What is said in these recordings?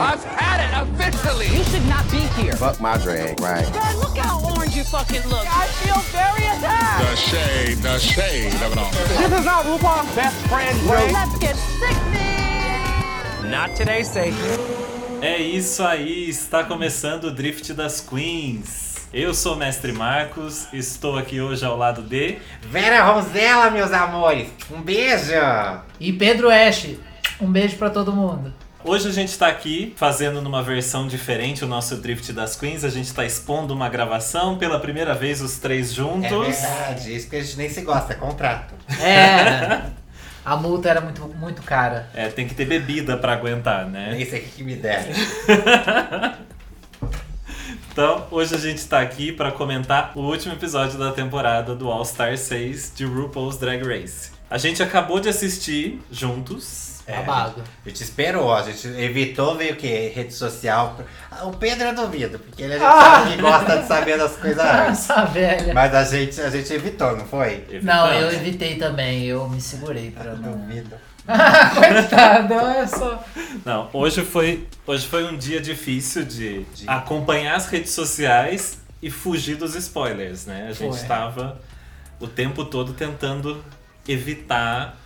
I've had it officially. You should not be here. Fuck my drag, right? Look how orange you fucking look. I feel very attacked. The shade, the shade of it all. This is not RuPaul's best friend, Ray. Let's get sickening. Not today, Sadie. É isso aí, está começando o Drift das Queens. Eu sou o Mestre Marcos, estou aqui hoje ao lado de. Vera Rosella, meus amores. Um beijo. E Pedro Ash, um beijo pra todo mundo. Hoje a gente está aqui fazendo numa versão diferente o nosso Drift das Queens. A gente está expondo uma gravação pela primeira vez os três É juntos. verdade, isso que a gente nem se gosta, é contrato. É. A multa era muito, muito cara. É, tem que ter bebida para aguentar, É né? isso aqui que me der. Então, hoje a gente está aqui para comentar o último episódio da temporada do All Star 6 de RuPaul's Drag Race. A gente acabou de assistir juntos. Babado. A gente esperou, a gente evitou ver o que? Rede social. Ah, O Pedro eu duvido, porque ele a gente Ah! sabe que gosta de saber das coisas antes. Essa velha. Mas a gente, a gente evitou, não foi? Não, eu evitei também, eu me segurei pra não. Duvido. Coitado, olha só. Não, hoje foi, hoje foi um dia difícil de, de acompanhar as redes sociais e fugir dos spoilers, né? A gente estava o tempo todo tentando evitar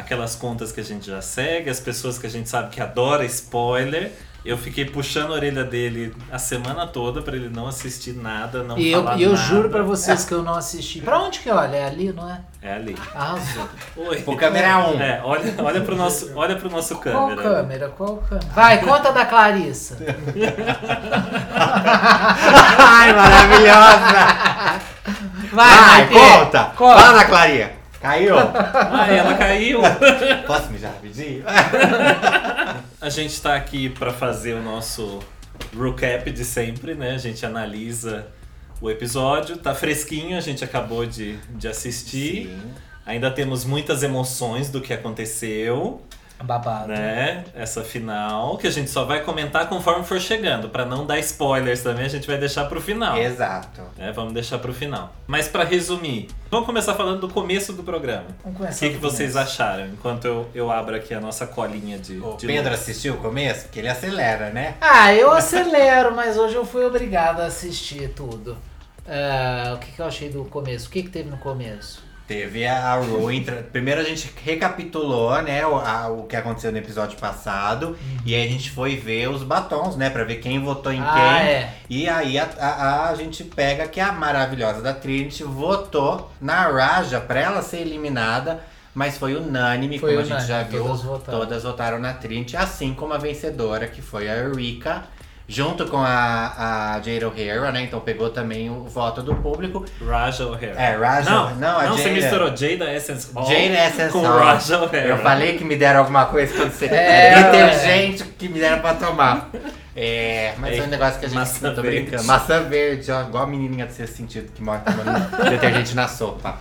aquelas contas que a gente já segue, as pessoas que a gente sabe que adora spoiler. Eu fiquei puxando a orelha dele a semana toda pra ele não assistir nada, não E eu, falar e eu nada. juro pra vocês que eu não assisti. Pra onde que olha? É ali, não é? É ali. Arrasou. Oi. O câmera 1. É, olha, olha pro nosso, olha pro nosso Qual câmera. câmera? Qual câmera? Vai, conta da Clarissa. Ai, maravilhosa! Vai, Vai, conta! Conta. Fala, Clarinha! Caiu? Ai, ela caiu. Posso mijar rapidinho? A gente tá aqui pra fazer o nosso recap de sempre, né? A gente analisa o episódio, tá fresquinho, a gente acabou de, de assistir. Sim. Ainda temos muitas emoções do que aconteceu, Babado. né? Essa final, que a gente só vai comentar conforme for chegando, Pra não dar spoilers também, a gente vai deixar pro final. Exato. né? Vamos deixar pro final. Mas pra resumir, vamos começar falando do começo do programa. Vamos O começar que, que do vocês começo. acharam? Enquanto eu, eu abro aqui a nossa colinha de. O de Pedro luz. assistiu o começo? Porque ele acelera, né? Ah, eu acelero, mas hoje eu fui obrigado a assistir tudo. Ah, o que, que eu achei do começo? O que, que teve no começo? Teve a Ru entra... Primeiro a gente recapitulou, né, o, a- o que aconteceu no episódio passado. E aí a gente foi ver os batons, né? Pra ver quem votou em Ah, quem. é. E aí a, a, a gente pega que a maravilhosa da Trinity votou na Raja pra ela ser eliminada. Mas foi unânime, Foi como a gente já unânime, viu. todas votaram. todas votaram na Trinity, assim como a vencedora, que foi a Eureka. Junto com a, a Jade O'Hara, né? Então pegou também o voto do público. Raja O'Hara. É, Raja- Não, não, a não você Jada- misturou Jada Essence Hall Jane Essence com Hall. Raja O'Hara. Eu falei que me deram alguma coisa quando você. É, detergente que me deram pra tomar. É, mas é, É, um negócio que a gente maçã não tô verde. brincando. Maçã verde, ó, igual a menininha do sexto sentido que mora tomando detergente na sopa.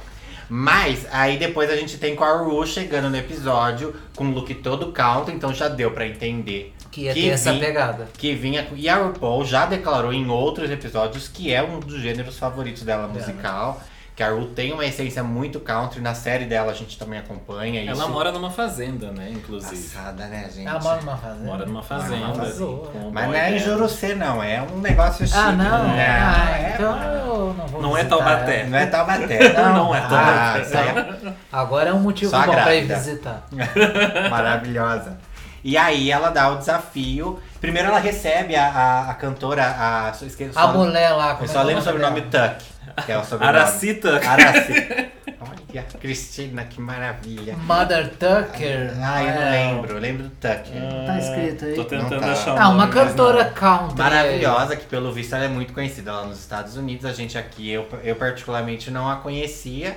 Mas aí depois a gente tem com a Ru chegando no episódio com um look todo country, então já deu pra entender Que ia ter essa pegada. que vinha e a RuPaul já declarou em outros episódios que é um dos gêneros favoritos dela musical. Que a Ru tem uma essência muito country. Na série dela a gente também acompanha isso. Ela mora numa fazenda, né? Inclusive. Passada, né, gente? Ela mora numa fazenda. Mora numa fazenda. numa fazenda. o Mas não é em. Jurucê, não. É um negócio chique. Ah, não? né? Ah, é, então eu não vou Não é Taubaté. Não é Taubaté. Não é Taubaté. Ah, isso aí é Agora é um motivo Só bom pra ir grávida. visitar. maravilhosa. E aí ela dá o desafio. Primeiro ela recebe a, a, a cantora, a. só esqueci- A só- mulher lá. Eu como só é lembro o é sobrenome dela? Tuck. Que é o sobrenome. Aracita. Araci. Olha, Cristina, que maravilha. Mother Tucker. Ah, eu não é? lembro. Eu lembro do Tuck. Tá escrito aí? Tô tentando tá. achar o Ah, uma cantora country. Maravilhosa, que pelo visto ela é muito conhecida lá nos Estados Unidos. A gente aqui, eu, eu particularmente não a conhecia.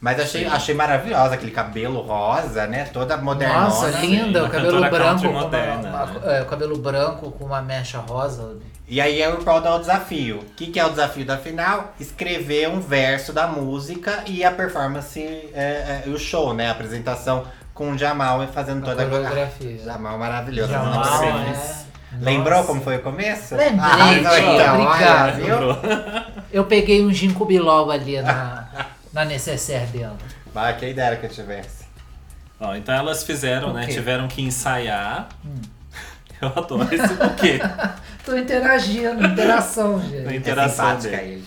Mas achei, achei maravilhosa, aquele cabelo rosa, né? Toda modernona. Nossa, linda, o cabelo branco com uma- moderna, uma- né? é, o cabelo branco com uma mecha rosa. E aí a RuPaul dá o desafio. O que, que é o desafio da final? Escrever um verso da música e a performance, é, é, o show, né? A apresentação com o Jamal fazendo A toda coreografia. Jamal maravilhoso. Jamal, não Sim. precisa. é. Lembrou Nossa. como foi o começo? Lembrei, tia, então, olha, obrigado. viu? Lembrou? Eu peguei um ginkgo biloba ali na, na necessaire dela. Vai, quem dera que eu tivesse. Ó, então elas fizeram, né? Tiveram que ensaiar. Eu adoro esse o quê? Tô interagindo, interação, gente. É interação dele. ele.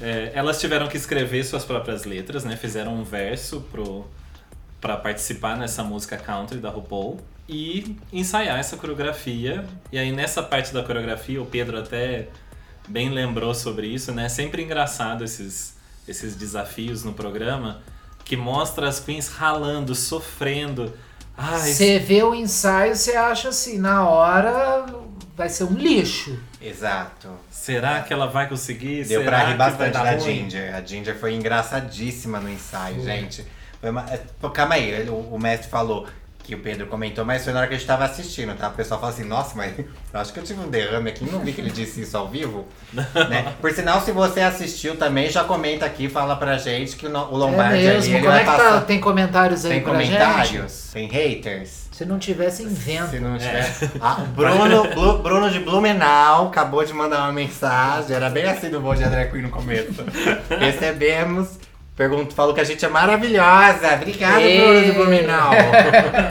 É, elas tiveram que escrever suas próprias letras, né? Fizeram um verso pro, pra participar nessa música country da RuPaul e ensaiar essa coreografia. E aí nessa parte da coreografia, o Pedro até bem lembrou sobre isso, né? Sempre engraçado esses, esses desafios no programa que mostra as queens ralando, sofrendo. Você vê o ensaio, você acha assim, na hora vai ser um lixo. Exato. será que ela vai conseguir? Deu será pra rir bastante da? Ginger. A Ginger foi engraçadíssima no ensaio, gente. Foi uma... é, Calma aí, o mestre falou que o Pedro comentou, mas foi na hora que a gente tava assistindo, tá? O pessoal fala assim, nossa, mas eu acho que eu tive um derrame aqui, não vi que ele disse isso ao vivo. né? Por sinal, se você assistiu também, já comenta aqui, fala pra gente que o, É Lombardi ali, mesmo. ele Como vai é que passar. tá? Tem comentários aí Tem pra gente? comentários? Tem haters? Se não tivesse, inventa. Se não tiver. Ah, o Bruno, Blu- Bruno de Blumenau acabou de mandar uma mensagem. Era bem assim do Bom de Drag Queen no começo. Recebemos. Pergunto, falou que a gente é maravilhosa. Obrigado, Ei. Bruno de Blumenau.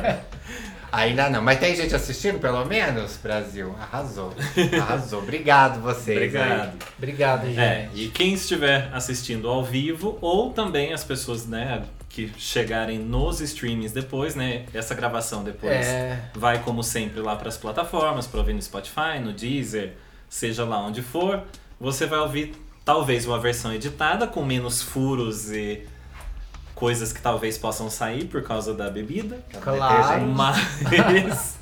Ainda não, mas tem gente assistindo pelo menos? Brasil, arrasou. Arrasou. Obrigado vocês. aí. Obrigado. Obrigado, gente. É, e quem estiver assistindo ao vivo, ou também as pessoas, né, que chegarem nos streamings depois, né, essa gravação depois É. vai, como sempre, lá para as plataformas, para ouvir no Spotify, no Deezer, seja lá onde for, você vai ouvir talvez uma versão editada com menos furos e coisas que talvez possam sair por causa da bebida. Claro. Mas.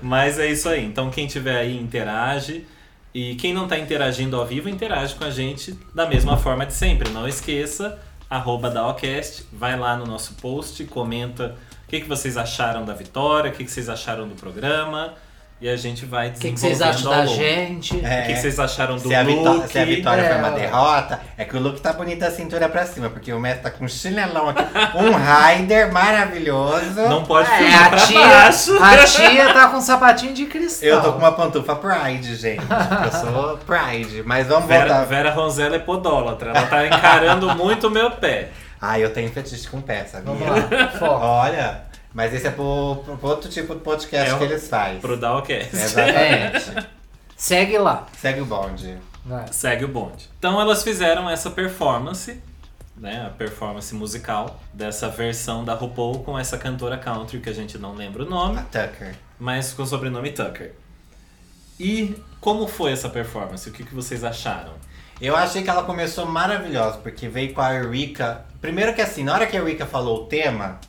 Mas é isso aí. Então quem tiver aí interage. E quem não tá interagindo ao vivo, interage com a gente da mesma forma de sempre. Não esqueça, arroba Daocast, vai lá no nosso post, comenta o que, que vocês acharam da vitória, o que, que vocês acharam do programa. E a gente vai O que, que vocês acham desenvolvendo da gente? É. O que, que vocês acharam do Se a, look? se a vitória É. foi uma derrota, é que o look tá bonito da cintura pra cima, porque o mestre tá com um chinelão aqui, um rider maravilhoso. Não pode É, a pra tia, baixo. a tia tá com um sapatinho de cristal. Eu tô com uma pantufa Pride, gente. Eu sou Pride. Mas vamos Vera, voltar. Vera Ronzella é podólatra. Ela tá encarando muito o meu pé. Ah, eu tenho fetiche com pé, sabia? Vamos lá. Olha, mas esse é pro, pro outro tipo de podcast É o- que eles fazem. Pro Dalcast. Exatamente. Segue lá. Segue o bonde. Vai. Segue o bonde. Então elas fizeram essa performance, né, a performance musical dessa versão da RuPaul com essa cantora country que a gente não lembra o A nome, Tucker. mas com o sobrenome Tucker. E como foi essa performance? O que, que vocês acharam? Eu achei que ela começou maravilhosa, porque veio com a Eureka. Primeiro que assim, na hora que a Eureka falou o tema,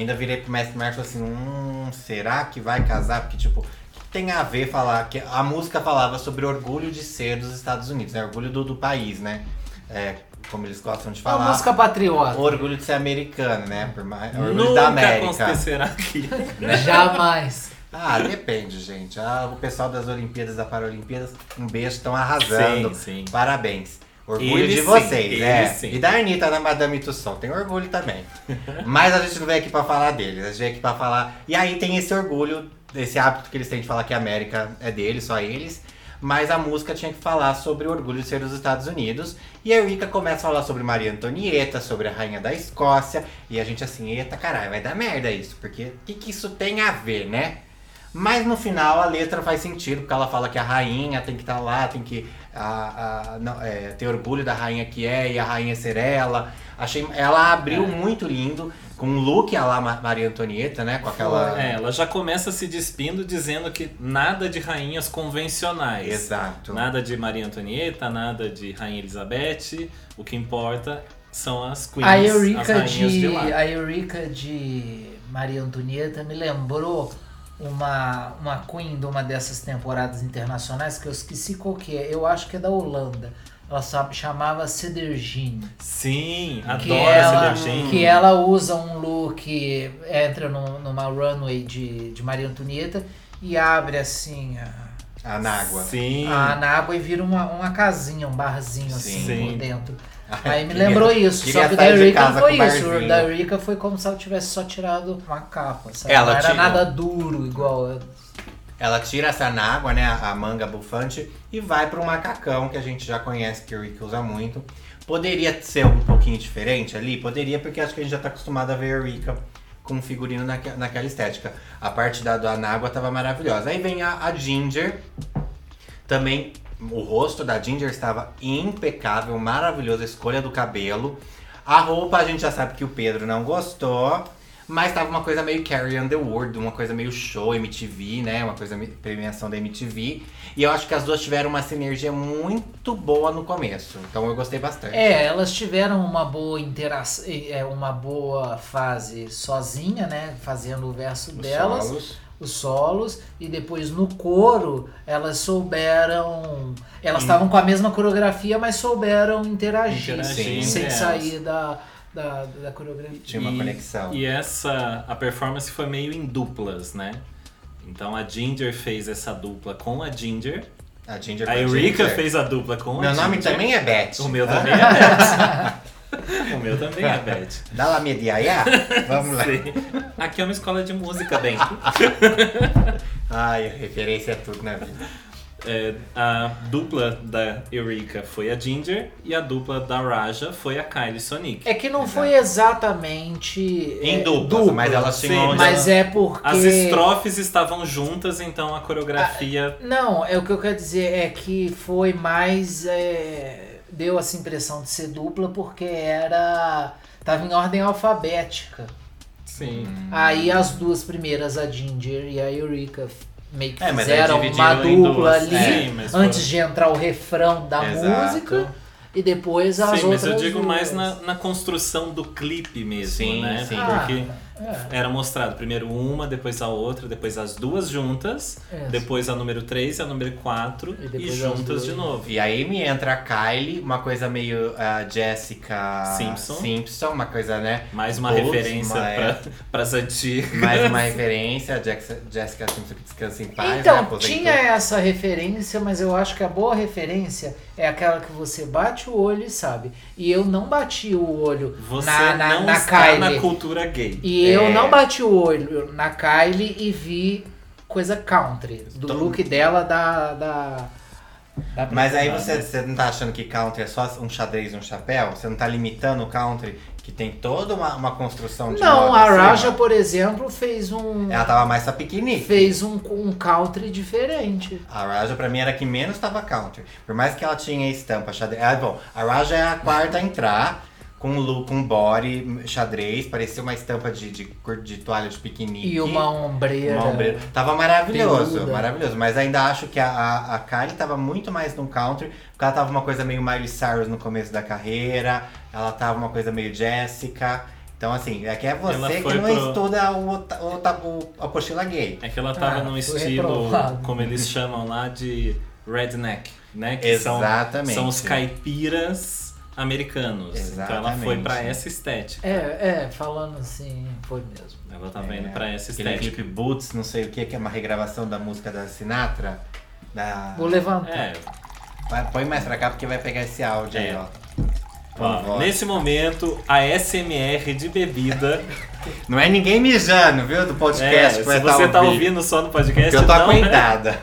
ainda virei pro mestre Marcos e assim, hum, será que vai casar? Porque, tipo, o que tem a ver falar que a música falava sobre orgulho de ser dos Estados Unidos, né? Orgulho do, do país, né? É, como eles gostam de Uma falar. música patriota. Orgulho de ser americano, né? Por mais, orgulho Nunca da América. acontecerá aqui. Jamais. Ah, depende, gente. Ah, o pessoal das Olimpíadas, da Paralimpíadas, um beijo, estão arrasando. Sim, sim. Parabéns. Orgulho Eles de sim, vocês, eles é. sim. E da Anitta na Madame Tussauds, tem orgulho também. Mas a gente não veio aqui pra falar deles, a gente veio aqui pra falar. E aí tem esse orgulho, esse hábito que eles têm de falar que a América é deles, só eles. Mas a música tinha que falar sobre o orgulho de ser dos Estados Unidos. E a Eureka começa a falar sobre Maria Antonieta, sobre a rainha da Escócia. E a gente assim, eita caralho, vai dar merda isso. Porque o que, que isso tem a ver, né? Mas no final a letra faz sentido, porque ela fala que a rainha tem que estar lá, tem que a, a- não, é, ter orgulho da rainha que é e a rainha ser ela. Achei, ela abriu muito lindo, com um look a lá Ma- Maria Antonieta, né? Com aquela. É, ela já começa se despindo dizendo que nada de rainhas convencionais. Exato. Nada de Maria Antonieta, nada de Rainha Elizabeth. O que importa são as queens, A as Eurica rainhas de, de, lá. a Eurica de Maria Antonieta me lembrou uma, uma queen de uma dessas temporadas internacionais que eu esqueci qual que é. Eu acho que é da Holanda. Ela sa- chamava Cedergine. Sim, Que adoro ela, Cedergine. que ela usa um look, entra num- numa runway de, de Maria Antonieta e abre assim a, A Nágua. Sim. a na água e vira uma, uma casinha, um barzinho assim Sim. por dentro. Aí me lembrou isso, só que da Eureka não foi isso. Barzinho. da Eureka foi como se ela tivesse só tirado uma capa, sabe? Ela não era tirou. nada duro igual. Ela tira essa nágua, né? A manga bufante, e vai pro macacão, que a gente já conhece, que o Rick usa muito. Poderia ser um pouquinho diferente ali? Poderia, porque acho que a gente já tá acostumado a ver a Rika com figurino naque- naquela estética. A parte da, da Anágua tava maravilhosa. Aí vem a, a Ginger. Também o rosto da Ginger estava impecável, maravilhoso, a escolha do cabelo. A roupa a gente já sabe que o Pedro não gostou. Mas tava uma coisa meio Carrie Underwood, uma coisa meio show MTV, né? Uma coisa premiação da MTV. E eu acho que as duas tiveram uma sinergia muito boa no começo. Então eu gostei bastante. É, elas tiveram uma boa interação, é, uma boa fase sozinha, né? Fazendo o verso Os delas, solos. Os solos, e depois no coro elas souberam. Elas estavam com a mesma coreografia, mas souberam interagir, Interagir sem entre sair da, da, da coreografia. Tinha uma E- conexão. E essa, a performance foi meio em duplas, né? Então a Ginger fez essa dupla com a Ginger. A Ginger A Ginger. fez a dupla com a Meu Ginger. nome também é Beth. O meu também é Beth. o meu também é Beth. Dá lá minha diaiá? Vamos lá. Sim. Aqui é uma escola de música dentro. Ai, referência é tudo na vida. É, a dupla da Eureka foi a Ginger e a dupla da Raja foi a Kylie Sonic. É que não foi exatamente. Em é, duplas, mas elas sim, tinham... Mas é porque. As estrofes estavam juntas, então a coreografia. Não, é o que eu quero dizer é que foi mais. é, deu essa impressão de ser dupla porque era. Tava em ordem alfabética. Sim. Aí as duas primeiras, a Ginger e a Eureka, meio que É, fizeram uma dupla duas. ali Sim, mas antes foi- de entrar o refrão da Exato. música e depois as Sim, outras mas eu digo duas. mais na, na construção do clipe mesmo, Sim, né? sim. Porque Ah, era mostrado primeiro uma, depois a outra, depois as duas juntas, Isso. depois a número 3 e a número 4 E e, juntas de novo. E aí me entra a Kylie, uma coisa meio a Jessica Simpson. Simpson, uma coisa, né? Mais uma Bold, referência uma- é. para as antigas. Mais uma referência, a Jessica, Jessica Simpson que descansa em paz, né? Então, Aposentou. tinha essa referência, mas eu acho que a boa referência é aquela que você bate o olho e sabe. E eu não bati o olho Você na, na, não na está Kylie. na cultura gay. E É. eu não bati o olho na Kylie e vi coisa country. Do Então- look dela da. da, da Mas aí você, você não tá achando que country é só um xadrez e um chapéu? Você não tá limitando o country, que tem toda uma, uma construção de Não, a cima? Raja, por exemplo, fez um. Ela tava mais pra piquenique. Fez um, um country diferente. A Raja pra mim era a que menos tava country. Por mais que ela tinha estampa xadrez. Ah, bom, a Raja é a quarta a entrar. Com look, com body, xadrez, parecia uma estampa de, de, cor- de toalha de piquenique. E uma ombreira. Uma ombreira. Tava maravilhoso, peluda. maravilhoso. Mas ainda acho que a, a, a Kylie tava muito mais no country, porque ela tava uma coisa meio Miley Cyrus no começo da carreira, ela tava uma coisa meio Jessica. Então, assim, é que é você que não pro- estuda o, o, o, o, a apostila gay. É que ela tava Ah, num estilo, reprovado. como eles chamam lá, de redneck, né? Que são- Exatamente. São, os caipiras americanos. Então ela foi Exatamente. pra essa estética. É, é, falando assim, foi mesmo. Ela tava indo pra essa Aquele estética. clipe Boots, não sei o que, que é uma regravação da música da Sinatra. Da... Vou levantar. É, Vai, põe mais pra cá porque vai pegar esse áudio aí, É. ó. ó, Vamos, nesse momento, a SMR de bebida. Não é ninguém mijando, viu? Do é, podcast se que vai você tá tá ouvindo. ouvindo só no podcast, Porque eu tô não, né? acuendada.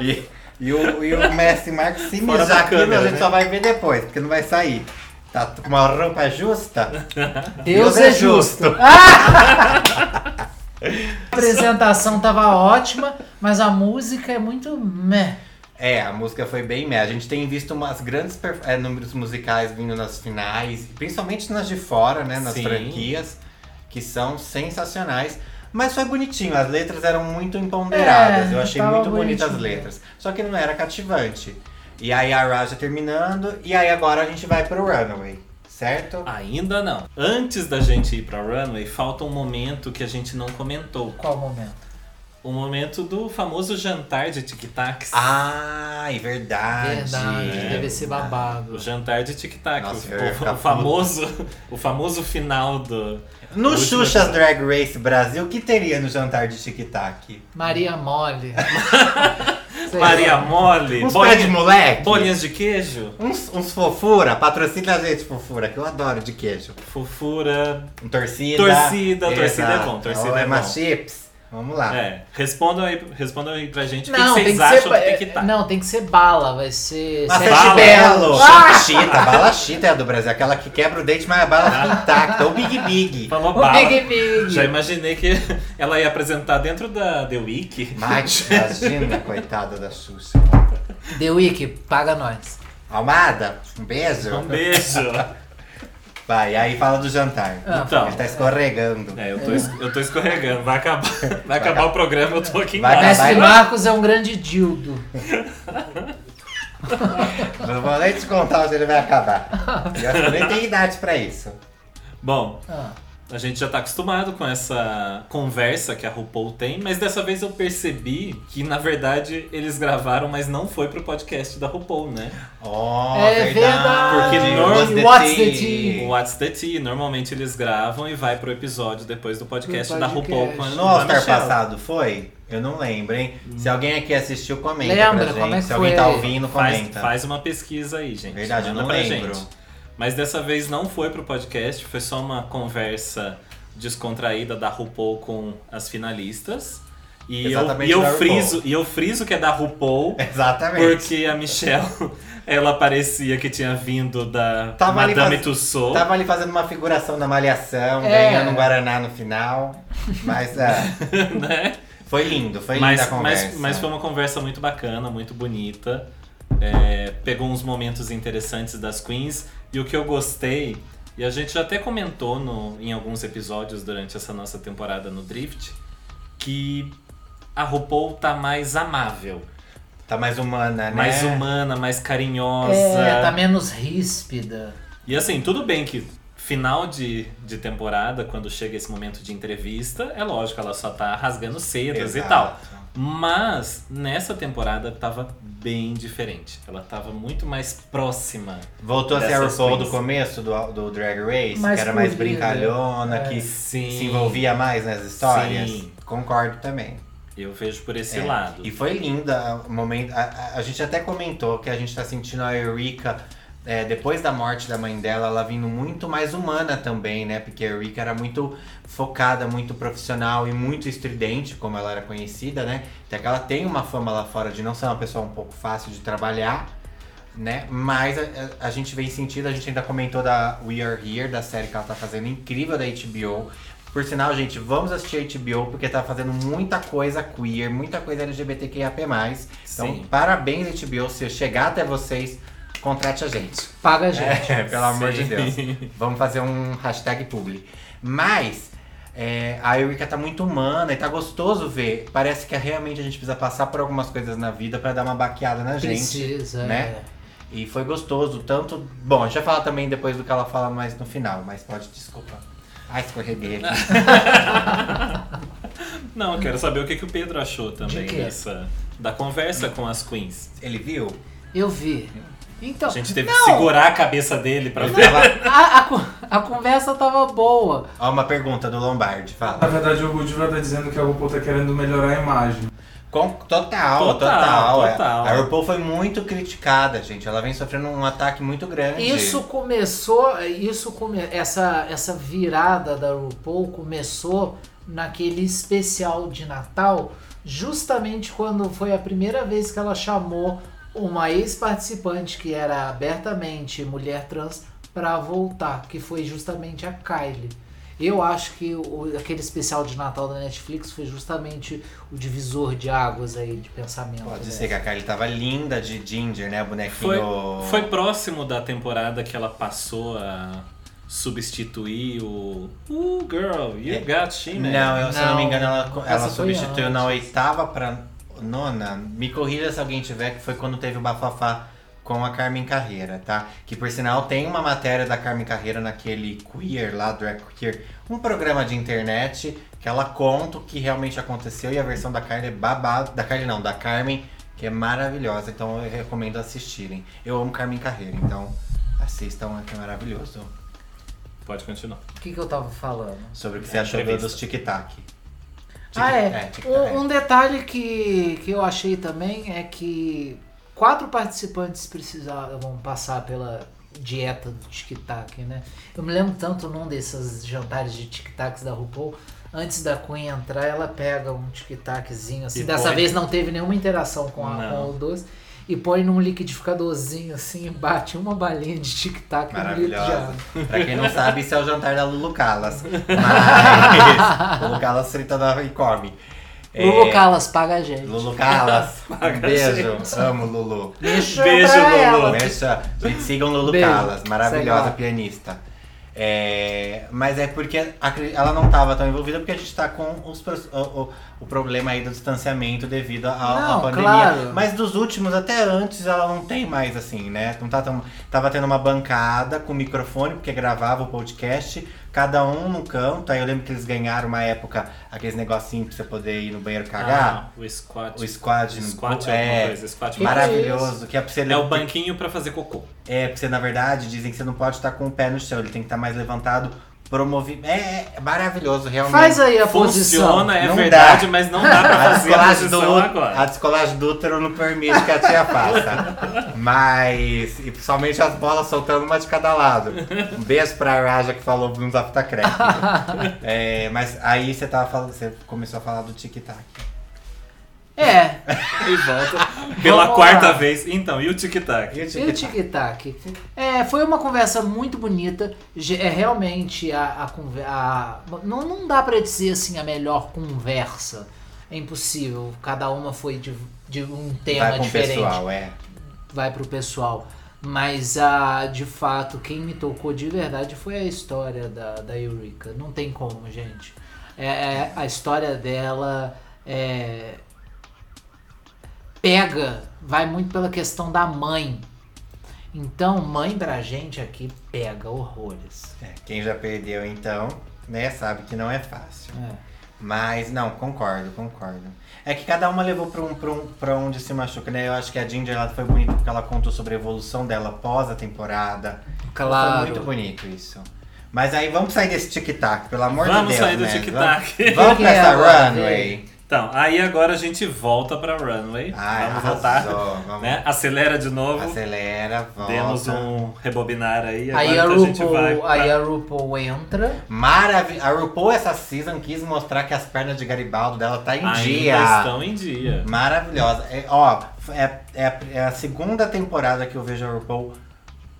E, e, o, e o mestre Marcos se Fora da mijar aquilo, câmera, a gente né? só vai ver depois, porque não vai sair. Tá com uma roupa justa? Deus, Deus é é justo. justo. A apresentação tava ótima, mas a música é muito meh. É, a música foi bem meh. A gente tem visto umas grandes é, números musicais vindo nas finais, principalmente nas de fora, né? Nas Sim. franquias, que são sensacionais. Mas foi bonitinho, as letras eram muito empoderadas. É, eu achei muito bonitas as letras. Só que não era cativante. E aí a Raja terminando, e aí agora a gente vai pro Runaway, certo? Ainda não. Antes da gente ir pra Runway, falta um momento que a gente não comentou. Qual momento? O momento do famoso jantar de tic-tacs. Ai, verdade. Verdade, deve ser babado. O jantar de tic-tac. Nossa, o, o famoso, o famoso final do. No episódio. Drag Race Brasil, o que teria no jantar de tic-tac? Maria Mole. Maria. Mole. Uns bolinha- pé de moleque? Bolinhas de queijo. Uns, uns fofura, patrocina a gente, fofura, que eu adoro de queijo. Fofura. Um torcida. Torcida, torcida é bom, torcida é uma bom. chips. Vamos lá. É, respondam aí, respondam aí pra gente o que Não, que tem vocês que, acham ser, que tem que tá. não, tem que ser bala, vai ser Mas Sete bala, Belos. Belo, chita, bala chita é a do Brasil. Aquela que quebra o dente, mas a bala fica intacta. O Big Big. Falou O bala. Big Big. Já imaginei que ela ia apresentar dentro da The Week. Mas, imagina, coitada da Xuxa. The Week, paga nós. Almada, um beijo. Um beijo. Vai, aí fala do jantar. Ah, Então. Ele tá escorregando. É, eu tô, es- eu tô escorregando. Vai acabar, vai acabar acabar. o programa, eu tô aqui Vai. Mestre vai. Marcos é um grande dildo. Não vou nem te contar onde ele vai acabar. Eu acho que nem tem idade pra isso. Bom, Ah, a gente já tá acostumado com essa conversa que a RuPaul tem, mas dessa vez eu percebi que, na verdade, eles gravaram, mas não foi pro podcast da RuPaul, né? Oh, É verdade. Porque the What's the tea? What's the Tea, normalmente eles gravam e vai pro episódio depois do podcast Do da podcast. RuPaul com a No Michelle. passado foi? Eu não lembro, hein? Se alguém aqui assistiu, comenta Lembra? pra gente. Como é que Se alguém foi? tá ouvindo, Faz, comenta. faz uma pesquisa aí, gente. Verdade, eu Manda não pra lembro. gente. Mas dessa vez não foi pro podcast, foi só uma conversa descontraída da RuPaul com as finalistas. E eu, Exatamente e eu da RuPaul. friso, e eu friso que é da RuPaul, Exatamente. porque a Michelle, ela parecia que tinha vindo da Tava Madame faz- Tussauds. Tava ali fazendo uma figuração na malhação, É. ganhando um Guaraná no final. Mas é, né? foi lindo, foi linda Mas, a conversa. mas, mas foi uma conversa muito bacana, muito bonita. É, pegou uns momentos interessantes das queens. E o que eu gostei, e a gente já até comentou no, em alguns episódios durante essa nossa temporada no Drift, que a RuPaul tá mais amável, Tá mais humana, né? mais humana, mais carinhosa. é, tá menos ríspida. E assim, tudo bem que final de, de temporada, quando chega esse momento de entrevista, é lógico, ela só tá rasgando sedas e Exato. tal. Mas nessa temporada tava bem diferente. Ela tava muito mais próxima. Voltou a ser a RuPaul do começo do, do Drag Race, Mais que era mais brincalhona, É. que Sim. se envolvia mais nas histórias. Sim. Concordo também. Eu vejo por esse É, lado. E foi linda o momento. A, a- a gente até comentou que a gente tá sentindo a Eureka, é, depois da morte da mãe dela, ela vindo muito mais humana também, né? Porque a Eureka era muito focada, muito profissional e muito estridente, como ela era conhecida, né? Até que ela tem uma fama lá fora de não ser uma pessoa um pouco fácil de trabalhar. Né? Mas a, a- gente vem sentindo, a gente ainda comentou da We Are Here, da série que ela tá fazendo, incrível da HBO. Por sinal, gente, vamos assistir a HBO porque tá fazendo muita coisa queer, muita coisa LGBTQIAP+. Então, Sim. parabéns HBO, se eu chegar até vocês, contrate a gente. Paga a gente. É, pelo amor de Sim. Deus. Vamos fazer um hashtag publi. Mas é, a Eureka tá muito humana e tá gostoso ver. Parece que realmente a gente precisa passar por algumas coisas na vida pra dar uma baqueada na gente. Precisa, né? é. E foi gostoso, tanto. Bom, a gente vai falar também depois do que ela fala mais no final, mas pode, desculpa. Ai, escorreguei aqui. Não, eu quero saber o que, que o Pedro achou também dessa. Da conversa com as queens. Ele viu? Eu vi. Então, A gente teve não, que segurar a cabeça dele pra ver. A, a a conversa tava boa. Ó, uma pergunta do Lombardi, Na fala. verdade, o Rudiva tá dizendo que a RuPaul tá querendo melhorar a imagem. Com, total, total. Total, é. total. A RuPaul foi muito criticada, gente. Ela vem sofrendo um ataque muito grande. Isso começou, isso come, essa, essa virada da RuPaul começou naquele especial de Natal, justamente quando foi a primeira vez que ela chamou uma ex-participante que era abertamente mulher trans para voltar, que foi justamente a Kylie. Eu acho que o, aquele especial de Natal da Netflix foi justamente o divisor de águas aí de pensamento. Pode dela. ser que a Kylie tava linda de Ginger, né? Bonequinho. Foi, foi próximo da temporada que ela passou a substituir o. Uh, girl, you É. got she, man. Não, eu, se eu não me Não, engano, ela, ela substituiu antes. na oitava pra nona. Me corrija se alguém tiver, que foi quando teve o bafafá com a Carmen Carreira, tá? Que por sinal tem uma matéria da Carmen Carreira naquele Queer lá, Drag Queer, um programa de internet que ela conta o que realmente aconteceu e a versão da Carmen é babado. Da Carmen não, da Carmen, que é maravilhosa, então eu recomendo assistirem. Eu amo Carmen Carreira, então assistam, que é maravilhoso. Pode continuar. O que, que eu tava falando? Sobre o que É, você achou dos tic-tac. Ah, é. tic-tac, um, um detalhe que, que eu achei também é que quatro participantes precisavam passar pela dieta do tic-tac, né? Eu me lembro tanto num desses jantares de tic-tacs da RuPaul, Antes da Queen entrar, ela pega um tic-taczinho assim. E Dessa põe- vez não teve nenhuma interação com, a, Não. com o doce. E põe num liquidificadorzinho assim, e bate uma balinha de tic-tac no litro de Maravilhosa. água. pra quem não sabe, isso é o jantar da Lulu Calas. Mas Lulu Calas fritando e come. É, Lulu Calas paga a gente. Lulu Calas. Um beijo. Amo Lulu. Beijo, pra Lulu. Deixa, gente, sigam Lulu Beijo. Calas, maravilhosa pianista. É, mas é porque ela não estava tão envolvida porque a gente está com os o, o- o problema aí do distanciamento devido à- pandemia. claro. Mas dos últimos, até antes, ela não tem mais assim, né? Não tá tão, tava tendo uma bancada com microfone, porque gravava o podcast, cada um no canto. Aí eu lembro que eles ganharam uma época aqueles negocinhos pra você poder ir no banheiro cagar. Ah, o squat. o squad, O no- squat é alguma é, coisa. Squat Que maravilhoso, que é pra você É o banquinho pra fazer cocô. é, porque você, na verdade, dizem que você não pode estar com o pé no chão, ele tem que estar mais levantado pro movimento. É, é maravilhoso, realmente. Faz aí a posição. Funciona, é Não verdade, dá. mas não dá pra A fazer a descolagem, do, posição a agora. descolagem do útero não permite que a tia faça. Mas, e principalmente as bolas soltando uma de cada lado. Um beijo pra Raja que falou no Zapta Crack. é, mas aí você tava falando, você começou a falar do tic-tac. É, E volta pela Vamos quarta lá. vez. Então, e o tic-tac? E o tic-tac? É, foi uma conversa muito bonita. É realmente a, a conversa. Não, não dá pra dizer assim a melhor conversa. É impossível. Cada uma foi de, de um tema Vai com o diferente. pessoal, é. Vai pro pessoal. Mas a, de fato, quem me tocou de verdade foi a história da, da Eureka. Não tem como, gente. É, é- a história dela é, pega, vai muito pela questão da mãe. Então, mãe pra gente aqui pega horrores. É, Quem já perdeu, então, né, sabe que não é fácil. É. Mas, não, concordo, concordo. É que cada uma levou pra, um, pra, um, pra onde se machuca, né? Eu acho que a Ginger ela foi bonita porque ela contou sobre a evolução dela após a temporada. Claro. Foi muito bonito isso. Mas aí vamos sair desse tic-tac, pelo amor Vamos de Deus. sair do né? tic-tac. Vamos, vamos pra é essa runway. Então, aí agora a gente volta pra runway. Ai, vamos voltar. vamos. Né? Acelera de novo. Acelera, volta. Demos um rebobinar aí. Aí a, Agora que a gente vai. RuPaul, pra- aí a RuPaul entra. Maravilha. A RuPaul essa season quis mostrar que as pernas de Garibaldo dela tá em Ainda dia. estão em dia. Maravilhosa. É, ó, é, é, a- é a segunda temporada que eu vejo a RuPaul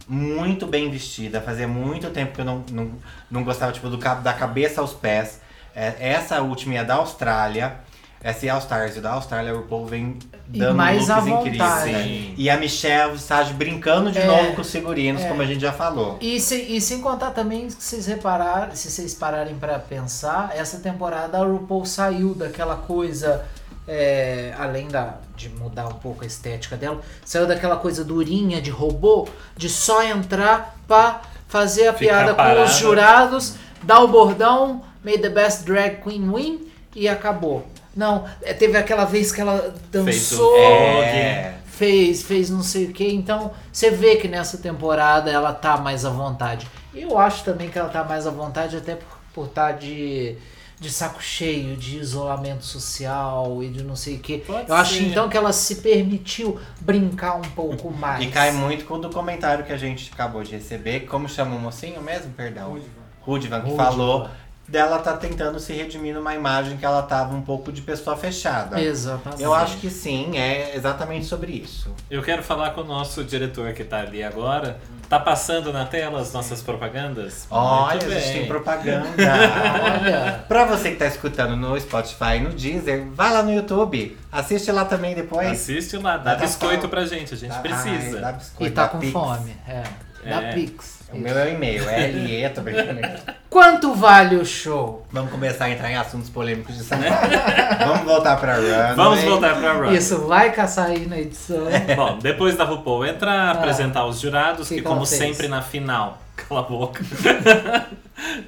muito bem vestida. Fazia muito tempo que eu não, não, não gostava, tipo, do, cabo- da cabeça aos pés. É, essa última é da Austrália. Essa é a All Stars. E da Austrália, a RuPaul vem E dando mais à looks incríveis. Sim. E a Michelle Visage brincando de É, novo com os figurinos, é. como a gente já falou. E, se- e sem contar também, que vocês repararam, se vocês pararem pra pensar, essa temporada a RuPaul saiu daquela coisa, é, além da, de mudar um pouco a estética dela, saiu daquela coisa durinha de robô, de só entrar pra fazer a Ficar piada com parada. os jurados, dar o bordão, May the best drag queen win e acabou. Não, é, teve aquela vez que ela Fez dançou É. fez, fez não sei o que. Então, você vê que nessa temporada ela tá mais à vontade. Eu acho também que ela tá mais à vontade até por, por tá de, de saco cheio, de isolamento social e de não sei o que. Pode Eu acho ser. então que ela se permitiu brincar um pouco mais. E cai muito com o documentário que a gente acabou de receber. Como chama o mocinho mesmo? Perdão. Rudivan, que Rudivan. falou dela tá tentando se redimir numa imagem que ela tava um pouco de pessoa fechada. Exatamente. Eu acho que sim, é exatamente sobre isso. Eu quero falar com o nosso diretor que tá ali agora. Tá passando na tela as nossas propagandas? Olha, Muito a gente bem. tem propaganda. Olha. pra você que tá escutando no Spotify e no Deezer, vai lá no YouTube. Assiste lá também depois. Assiste lá, dá Dá biscoito pra- pra gente, a gente Dá- precisa. Ai, dá E biscoito, tá dá com Pix. fome. É. Da É. Pix. O meu é o e-mail, LE, tô brincando. Quanto vale o show? Vamos começar a entrar em assuntos polêmicos de São Paulo. Vamos voltar pra Run. Vamos voltar pra Run. Isso vai caçar aí na edição. Bom, depois da RuPaul entrar, apresentar os jurados, que que, como fez? sempre na final. Cala a boca.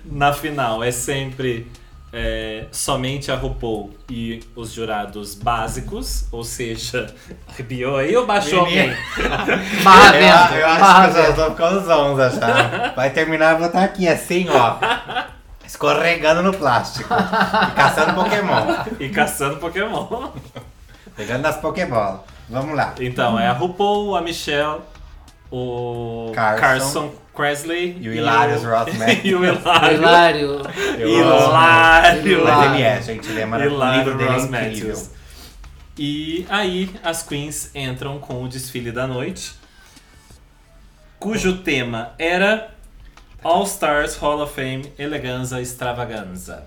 na final é sempre é, somente a RuPaul e os jurados básicos, ou seja, arrepiou aí ou baixou alguém? Barra Eu, eu acho que eu tô ficando zonza já. Vai terminar, eu vou estar aqui assim, ó. Escorregando no plástico. E caçando Pokémon. E caçando Pokémon. Pegando nas Pokébolas. Vamos lá. Então, é a RuPaul, a Michelle o Carson. Carson, Presley E o Hilarious Ross Mack. e o Hilário. Hilário. Hilário. Mas ele é, gente. Ele é maravilhoso. Hilário é Ross. Matthews. E aí as queens entram com o desfile da noite, cujo tema era All Stars Hall of Fame Eleganza Extravaganza.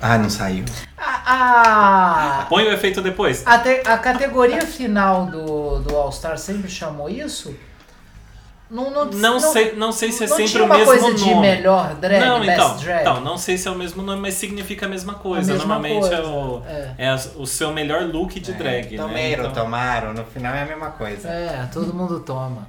Ah, não saiu. A, a, Põe o efeito depois. a, te- a categoria final do, do All Star sempre chamou isso? Não, não, Não, sei, não sei se é não sempre tinha o uma mesmo coisa nome. de melhor drag, não, best então, drag? então, não sei se é o mesmo nome, mas significa a mesma coisa. A mesma Normalmente é, coisa, o, é. é o seu melhor look de drag, né? Tomaram, Então, tomaram. No final é a mesma coisa. É, todo mundo toma.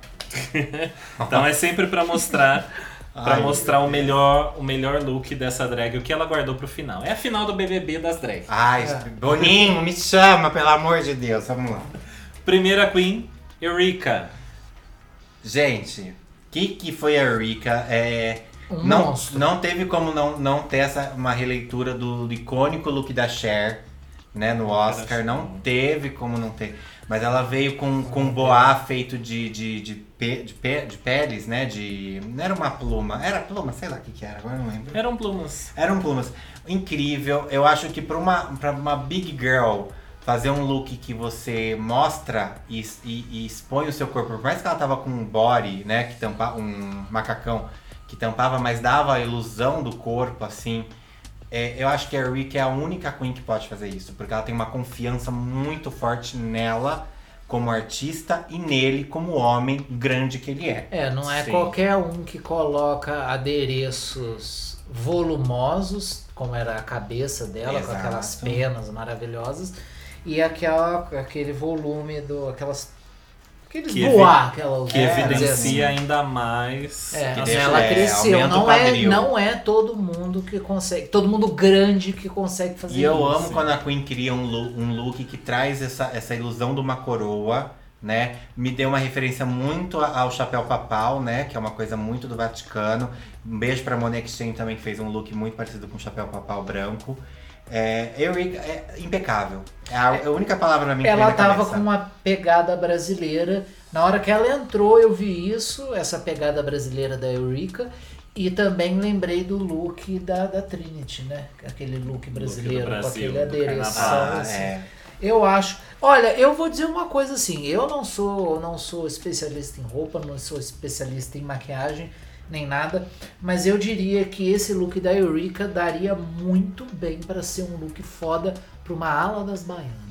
então é sempre pra mostrar Pra Ai, mostrar o melhor, o melhor look dessa drag, o que ela guardou pro final. É a final do BBB das drags. Ai, Boninho, me chama, pelo amor de Deus. Vamos lá. Primeira Queen, Eureka. Gente, o que, que foi a Eureka? É, Um não, monstro. não teve como não, não ter essa, uma releitura do, do icônico look da Cher, né, no Oscar. Não teve como não ter. Mas ela veio com, com um boá feito de, de, de, pe- de, pe- de peles, né? De. Não era uma pluma. Era pluma, sei lá o que, que era, agora eu não lembro. Eram plumas. Eram plumas. Incrível. Eu acho que pra uma, pra uma big girl fazer um look que você mostra e, e- e expõe o seu corpo, por mais que ela tava com um body, né, que tampa um macacão que tampava, mas dava a ilusão do corpo, assim. é, eu acho que a Rick é a única queen que pode fazer isso, porque ela tem uma confiança muito forte nela como artista e nele como homem grande que ele é. É, não é Sim. qualquer um que coloca adereços volumosos, como era a cabeça dela, com Exato. aquelas penas maravilhosas, e aquela, aquele volume do. aquelas. aqueles Que boa que ela. Que É, evidencia assim. ainda mais. É, que deixa- ela é, cresceu. Não é, não é todo mundo que consegue. Todo mundo grande que consegue fazer E eu isso. amo quando a Queen cria um look, um look que traz essa, essa ilusão de uma coroa, né? Me deu uma referência muito ao chapéu papal, né? Que é uma coisa muito do Vaticano. Um beijo pra Monique Chen também, que fez um look muito parecido com o chapéu papal branco. É, Eureka é impecável. É a, a única palavra mim que Ela na tava cabeça. com uma pegada brasileira. Na hora que ela entrou, eu vi isso, essa pegada brasileira da Eureka. E também lembrei do look da, da Trinity, né? Aquele look brasileiro, com Brasil, aquele do adereço. carnaval. Ah, assim. é. Eu acho. Olha, eu vou dizer uma coisa assim. Eu não sou, não sou especialista em roupa, não sou especialista em maquiagem, nem nada. Mas eu diria que esse look da Eureka daria muito bem para ser um look foda para uma ala das baianas.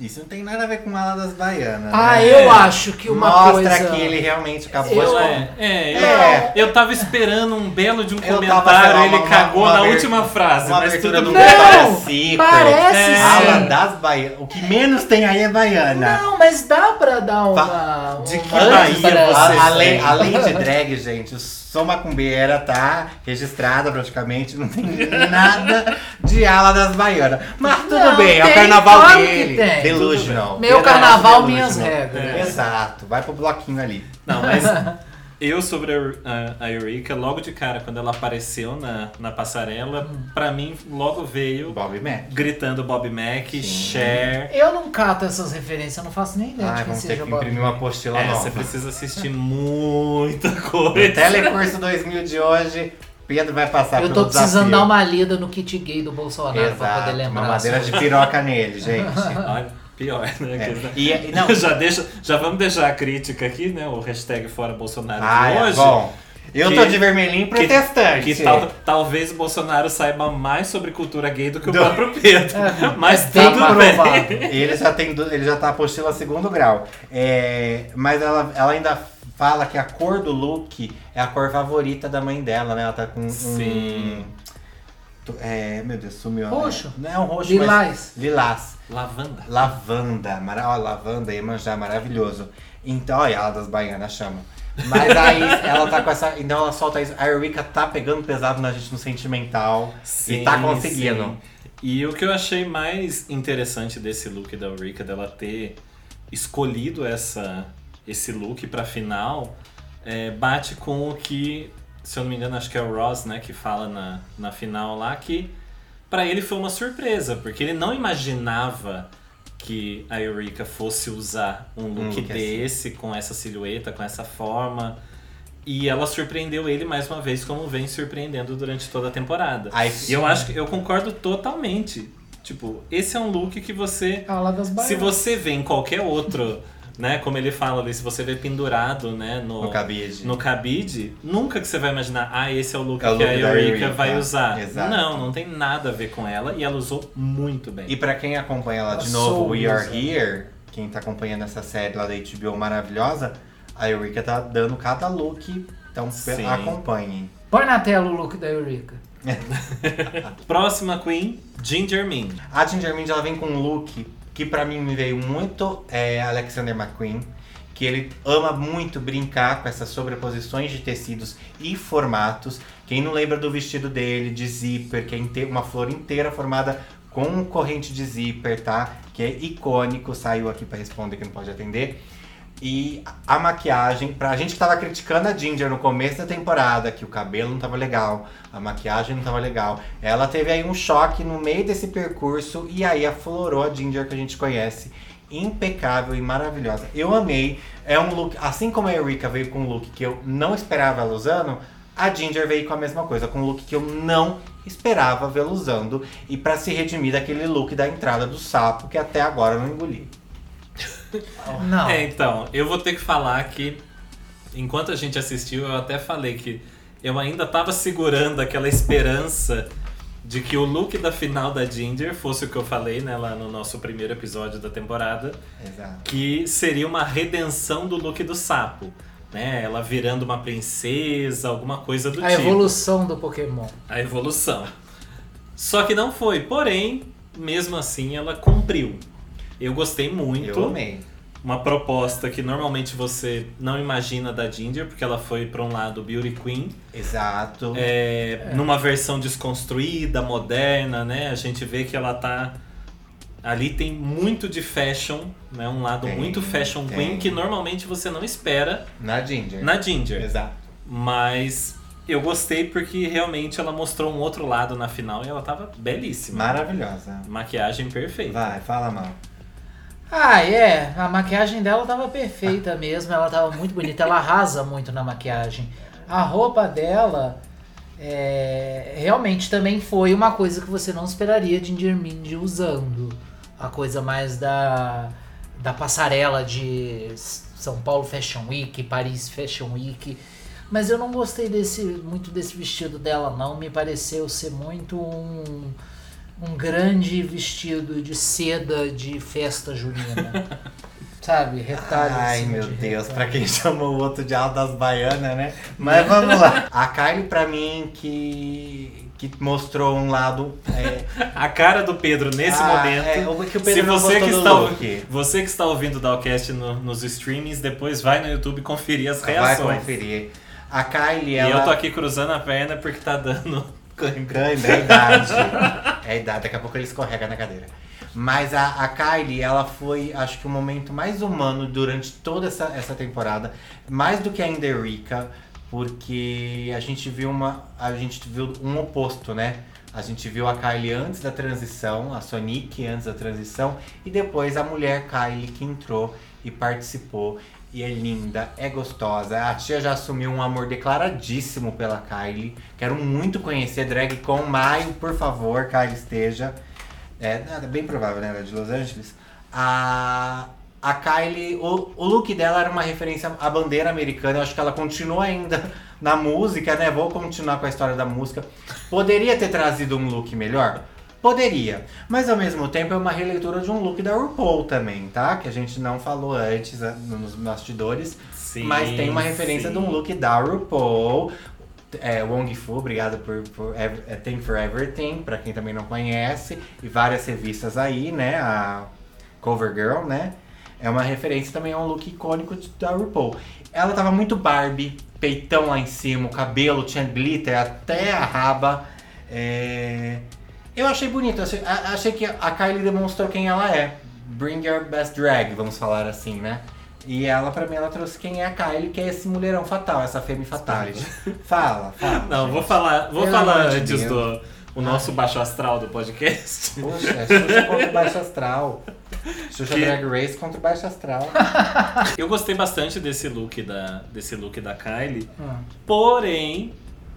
Isso não tem nada a ver com a ala das baianas. Ah, né? eu acho que uma Mostra coisa. que ele realmente acabou Eu- de É, é, eu, É. eu tava esperando um belo de um Eu tava comentário, esperando ele uma- cagou uma na abertura- última frase, uma mas abertura tudo do bem. Não, parece É. Ala sim. das baianas. O que menos tem aí é baiana. Não, mas dá pra dar uma. De que uma Bahia você A- além, além de drag, gente, sou macumbeira, tá? Registrada praticamente, não tem nada de ala das baianas. Mas tudo Não, bem, é o carnaval claro que dele. tem. Delusional. Meu Verdade, carnaval, delusional. minhas regras. É. Exato, vai pro bloquinho ali. Não, mas eu sobre a, a, a Eureka, logo de cara, quando ela apareceu na, na passarela, Hum. pra mim logo veio Bob Mac. gritando Bob Mac, Cher. Eu não cato essas referências, eu não faço nem ideia Ai, de quem vamos ter seja que Bob. imprimir uma apostila É, nova. você precisa assistir muita No coisa. Telecurso 2000 de hoje, Pedro vai passar Eu pelo tô precisando desafio. dar uma lida no kit gay do Bolsonaro pra poder Exato, lembrar. uma madeira de piroca nele, gente. Olha, pior, né? É. Que- E, não, já, deixa, já vamos deixar a crítica aqui, né? O hashtag Fora Bolsonaro ah, de é hoje. bom. Eu Que- tô de vermelhinho que- protestante. Que tal- talvez o Bolsonaro saiba mais sobre cultura gay do que o Do- próprio Pedro. Mas é bem tudo bem. Ele já tem, ele já tá apostila segundo grau. É, mas ela, ela ainda fala que a cor do look é a cor favorita da mãe dela, né? Ela tá com um. Sim. É, meu Deus, sumiu. Roxo. Não é um roxo, Lilás. mas. Lilás. Lavanda. Lavanda. Mara, ó, lavanda, Iemanjá, maravilhoso. Então, olha, ela das baianas chama. Mas aí ela tá com essa. Então ela solta isso. A Eureka tá pegando pesado na gente no sentimental. e tá conseguindo. sim. E o que eu achei mais interessante desse look da Eureka, dela ter escolhido essa, esse look pra final, é, bate com o que, se eu não me engano, acho que é o Ross, né, que fala na, na final lá, que pra ele foi uma surpresa, porque ele não imaginava que a Eureka fosse usar um look assim. desse, com essa silhueta, com essa forma. E ela surpreendeu ele mais uma vez, como vem surpreendendo durante toda a temporada. Aí- e eu acho que eu concordo totalmente. Tipo, esse é um look que você. Baianas. Se você vê em qualquer outro, né? Como ele fala ali, se você vê pendurado, né? No, No cabide. no cabide, nunca que você vai imaginar, ah, esse é o look É o que a look da Eureka vai usar. Exato. Não, não tem nada a ver com ela e ela usou muito bem. E pra quem acompanha lá de Ela novo, We Are. Here, quem tá acompanhando essa série lá da HBO maravilhosa, a Eureka tá dando cada look, então Sim. acompanhem. Põe na tela o look da Eureka. Próxima Queen, Ginger Min. A Ginger Mind ela vem com um look que pra mim me veio muito é, Alexander McQueen, que ele ama muito brincar com essas sobreposições de tecidos e formatos. Quem não lembra do vestido dele de zíper, que é uma flor inteira formada com corrente de zíper, tá? Que é icônico, saiu aqui pra responder que não pode atender. E a maquiagem, pra gente que tava criticando a Ginger no começo da temporada, que o cabelo não tava legal, a maquiagem não tava legal. Ela teve aí um choque no meio desse percurso e aí aflorou a Ginger que a gente conhece. Impecável e maravilhosa. Eu amei. É um look, assim como a Erika veio com um look que eu não esperava ela usando, a Ginger veio com a mesma coisa, com um look que eu não esperava vê-la usando. E pra se redimir daquele look da entrada do sapo, que até agora eu não engoli. Não. É, então, eu vou ter que falar que enquanto a gente assistiu, eu até falei que eu ainda tava segurando aquela esperança de que o look da final da Ginger fosse o que eu falei, né, lá no nosso primeiro episódio da temporada, Exato. que seria uma redenção do look do sapo. Né, ela virando uma princesa, alguma coisa do A tipo. evolução do Pokémon. A evolução. Só que não foi. Porém, mesmo assim, ela cumpriu. Eu gostei muito. Eu amei. Uma proposta que normalmente você não imagina da Ginger, porque ela foi para um lado Beauty Queen, Exato. é, numa versão desconstruída, moderna, né? A gente vê que ela tá. Ali tem muito de fashion, né? Um lado Tem, muito fashion tem. queen que normalmente você não espera Na Ginger. na Ginger. Exato. Mas eu gostei porque realmente ela mostrou um outro lado na final e ela tava belíssima. Maravilhosa. Maquiagem perfeita. Vai, fala mal. Ah, é. A maquiagem dela tava perfeita mesmo. Ela tava muito bonita. Ela arrasa muito na maquiagem. A roupa dela é, realmente também foi uma coisa que você não esperaria de Ginger Mindy usando. A coisa mais da, da passarela de São Paulo Fashion Week, Paris Fashion Week. Mas eu não gostei desse, muito desse vestido dela, não. Me pareceu ser muito um, um grande vestido de seda de festa junina. Sabe? Retalho Ai, meu de Deus, retalho. pra quem chamou o outro de Alto das Baianas, né? Mas vamos lá. A Kylie, pra mim, que, que mostrou um lado. É, A cara do Pedro nesse Ah, momento. é, o que o se Pedro não você que, está, look. você que está ouvindo o Dalcast no- nos streamings, depois vai no YouTube conferir as vai reações. conferir. A Kylie, E ela. eu tô aqui cruzando a perna porque tá dando cãibra. É idade. É idade, daqui a pouco ele escorrega na cadeira. Mas a, a Kylie, ela foi, acho que o momento mais humano durante toda essa, essa temporada. Mais do que a Enderica, porque a gente viu uma. A gente viu um oposto, né? A gente viu a Kylie antes da transição, a Sonic antes da transição, e depois a mulher Kylie que entrou e participou. E é linda, é gostosa. A tia já assumiu um amor declaradíssimo pela Kylie. Quero muito conhecer drag com Maio, por favor, Kylie esteja. É, nada, bem provável, né? Ela é de Los Angeles. A, a Kylie, o, o look dela era uma referência à bandeira americana. Eu acho que ela continua ainda na música, né? Vou continuar com a história da música. Poderia ter trazido um look melhor? Poderia. Mas ao mesmo tempo é uma releitura de um look da RuPaul também, tá? Que a gente não falou antes ah, nos bastidores. Sim, mas tem uma referência sim. de um look da RuPaul. É, Wong Fu, obrigado por, por Ev- é, Thank for Everything, pra quem também não conhece. E várias revistas aí, né? A Covergirl, né? É uma referência também a um look icônico da RuPaul. Ela tava muito Barbie, peitão lá em cima, o cabelo tinha glitter até a raba. É, Eu achei bonito, achei, achei que a Kylie demonstrou quem ela é. Bring your best drag, vamos falar assim, né? E ela, pra mim, ela trouxe quem é a Kylie, que é esse mulherão fatal, essa femme fatality. Fala, fala. Não, vou falar, vou Pelo falar de antes Deus. do o nosso baixo astral do podcast. Poxa, é Xuxa contra baixo astral. Xuxa Que- Drag Race contra o Baixo Astral. Eu gostei bastante desse look da, desse look da Kylie. Ah. Porém,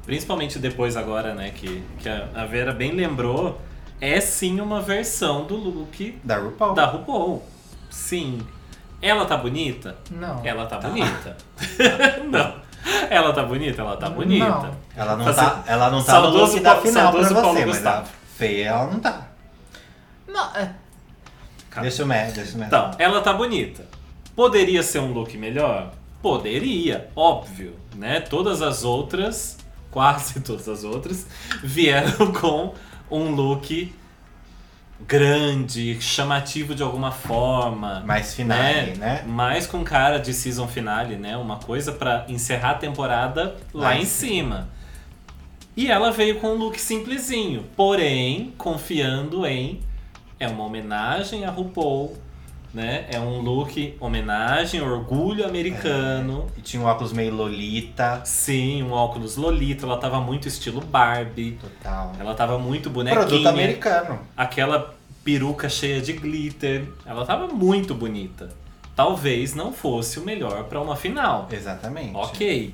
principalmente depois agora, né, que, que a Vera bem lembrou, é sim uma versão do look Da RuPaul. da RuPaul. Sim. Ela tá bonita? Não. Ela tá bonita. não. Ela tá bonita? Ela tá bonita. Não. Ela não Fazer- tá, ela não tá no Saudoso look da final pra você, Paulo mas Gustavo. a feia ela não tá. Não, é. Deixa o Matt, deixa o. Então, ela tá bonita. Poderia ser um look melhor? Poderia, óbvio, né? Todas as outras, quase todas as outras, vieram com um look grande, chamativo de alguma forma. Mais finale, né? Mais com cara de season finale, né? Uma coisa pra encerrar a temporada lá, Lá em em cima. E ela veio com um look simplesinho, porém confiando em é uma homenagem a RuPaul, né? É um look homenagem, orgulho americano. E tinha um óculos meio Lolita. Sim, um óculos Lolita, ela tava muito estilo Barbie. Total. Ela tava muito bonequinha. Produto americano. Aquela peruca cheia de glitter. Ela tava muito bonita. Talvez não fosse o melhor pra uma final. Exatamente. Ok.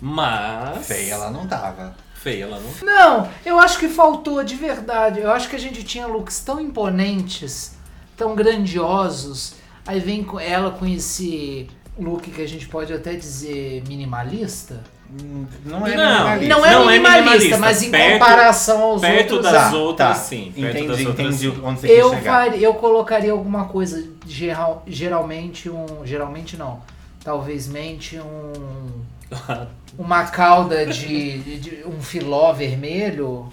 Mas. Feia ela não tava. Feia ela não. Não, eu acho que faltou de verdade. Eu acho que a gente tinha looks tão imponentes, tão grandiosos. Aí vem com ela com esse look que a gente pode até dizer minimalista. Hum, Não é Não, minimalista. Não é Não é minimalista, minimalista. mas em Perto- comparação aos perto outros. das Tá, outras, tá. sim. Perto Entendi, das outras, entendi sim. onde você quis Eu, chegar. eu colocaria alguma coisa geral, geralmente um, geralmente não, talvez mente um uma cauda de, de um filó vermelho,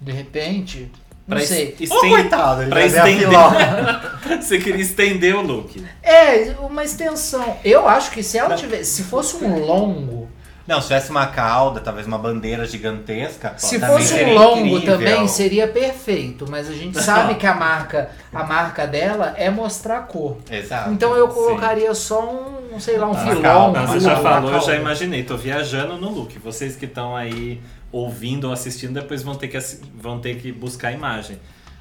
de repente, Pra es- sei. Ô, esten- coitado, ele pra estender. Você queria estender o look. É, uma extensão. Eu acho que se ela tivesse, se fosse um longo, Não, se tivesse uma cauda, talvez uma bandeira gigantesca. se fosse um longo incrível. também seria perfeito, mas a gente sabe que a marca, a marca dela é mostrar a cor. Exato. Então eu colocaria só um, sei lá, um filão. Não, já falou, eu já imaginei. Tô viajando no look. Vocês que estão aí ouvindo ou assistindo, depois vão ter que, vão ter que buscar a imagem.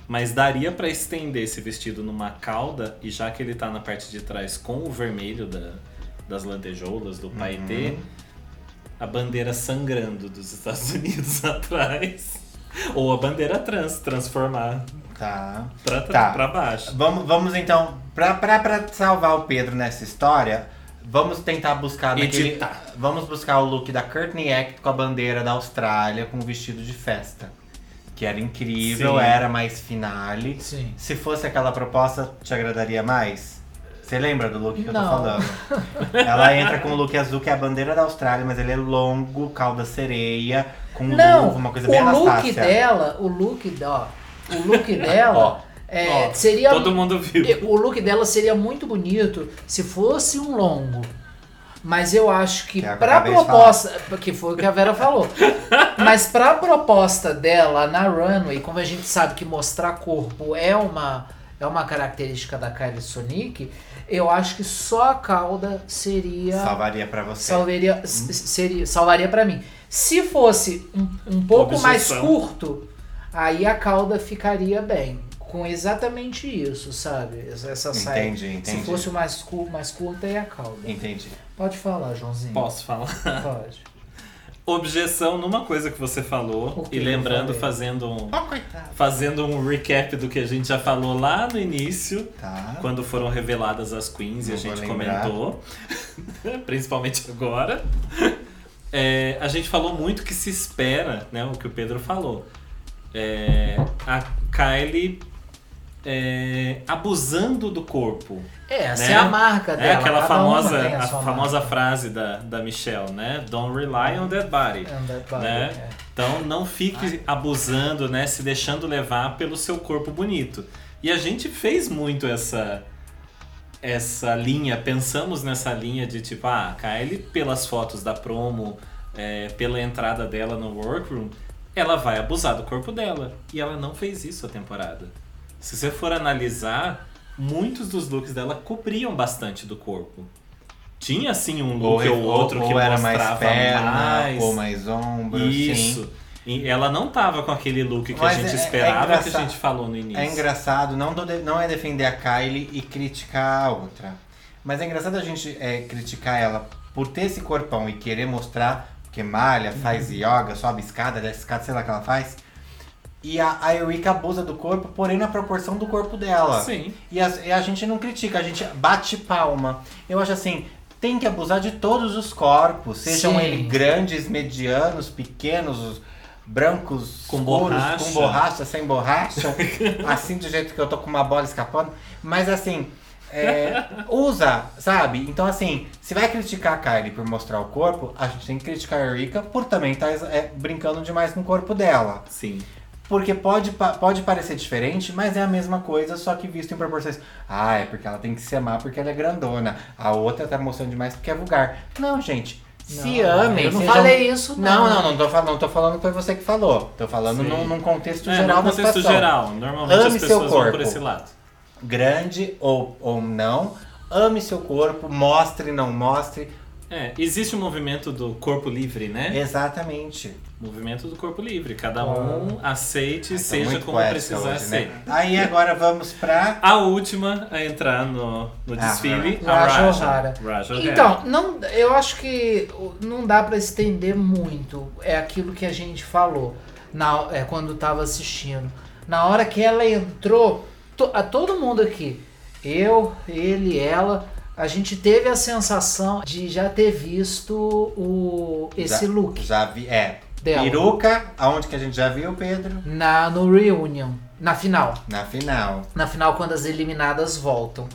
Mas daria pra estender esse vestido numa cauda, e já que ele tá na parte de trás com o vermelho da- das lantejoulas, do paetê, Uhum. a bandeira sangrando dos Estados Unidos atrás. Ou a bandeira trans, transformar Tá. pra, Tá. pra baixo. Vamos, vamos então, pra, pra, pra salvar o Pedro nessa história, vamos tentar buscar naquele. Editar. Vamos buscar o look da Courtney Act com a bandeira da Austrália com o vestido de festa. Que era incrível, Sim. era mais finale. Sim. Se fosse aquela proposta, te agradaria mais? Você lembra do look que eu tô Não. falando? Ela entra com o look azul, que é a bandeira da Austrália, mas ele é longo, cauda sereia, com Não, luva, uma coisa bem o look Anastácia. dela, o look dela, o look dela Ó, é, Ó, seria Todo mundo viu. o look dela seria muito bonito se fosse um longo. Mas eu acho que Que é de proposta, que foi o que a Vera falou. Mas pra proposta dela na runway, como a gente sabe que mostrar corpo é uma é uma característica da Kylie Sonic, eu acho que só a cauda seria Salvaria pra você. salvaria, s- seria, salvaria para mim. Se fosse um, um pouco mais curto, aí a cauda ficaria bem. Com exatamente isso, sabe? Essa, saia. Entendi, entendi. Se fosse o mais, cu, mais curta, é a cauda. Entendi. Pode falar, Joãozinho. Posso falar? Pode. Objeção numa coisa que você falou que e lembrando, fazendo um, Oh, coitado. fazendo um recap do que a gente já falou lá no início, Tá. quando foram reveladas as queens e a Não gente comentou, principalmente agora. É, a gente falou muito que se espera, né, o que o Pedro falou. É, a Kylie é, abusando do corpo. É, essa Né? é a marca dela. É aquela famosa, a famosa marca. frase da, da Michelle, né? Don't rely on that body. And that body, né? é. Então não fique abusando, né? Se deixando levar pelo seu corpo bonito. E a gente fez muito essa essa linha, pensamos nessa linha de tipo, ah, a Kylie, pelas fotos da promo, é, pela entrada dela no workroom, ela vai abusar do corpo dela. E ela não fez isso a temporada. Se você for analisar, muitos dos looks dela cobriam bastante do corpo. Tinha assim um look ou, outro ou que era mostrava mais perna, mais. ou mais ombro, Isso. sim. E ela não tava com aquele look que Mas a gente é- é esperava, que a gente falou no início. É engraçado, não, do- não é defender a Kylie e criticar a outra. Mas é engraçado a gente é, criticar ela por ter esse corpão e querer mostrar que malha, faz Uhum. yoga, sobe escada, desce escada, sei lá o que ela faz. E a, a Eureka abusa do corpo, porém na proporção do corpo dela. Sim. E a, e a gente não critica, a gente bate palma. Eu acho assim, tem que abusar de todos os corpos, sejam Sim. eles grandes, medianos, pequenos, os brancos, Com escuros, borracha. com borracha, sem borracha, assim do jeito que eu tô com uma bola escapando. Mas assim, é, usa, sabe? Então assim, se vai criticar a Kylie por mostrar o corpo, a gente tem que criticar a Erika por também estar brincando demais com o corpo dela. Sim. Porque pode, pode parecer diferente, mas é a mesma coisa, só que visto em proporções. Ah, é porque ela tem que se amar porque ela é grandona. A outra tá mostrando demais porque é vulgar. Não, gente. se Não, amem. eu não sejam- falei isso, Não, não. não, não tô, falando, não tô falando que foi você que falou. Tô falando num, num contexto É, geral da contexto situação. geral. Normalmente Ame as seu pessoas vão por corpo. esse lado. Grande ou, ou não. Ame seu corpo, mostre, não mostre. É, existe o movimento do corpo livre, né? Exatamente. Movimento do corpo livre. Cada um aceite, Ai, tá seja como precisar hoje, ser. né? Aí agora vamos pra. A última a entrar no, no Ah, desfile, a Raja Raja. Então, não, eu acho que não dá pra estender muito. É aquilo que a gente falou na, é, quando tava assistindo. Na hora que ela entrou, to- a todo mundo aqui, eu, ele, ela, a gente teve a sensação de já ter visto o, esse já, look Já vi. É. dela Peruca, aonde que a gente já viu, Pedro? na, no Reunion, na final. Na final. Na final, quando as eliminadas voltam.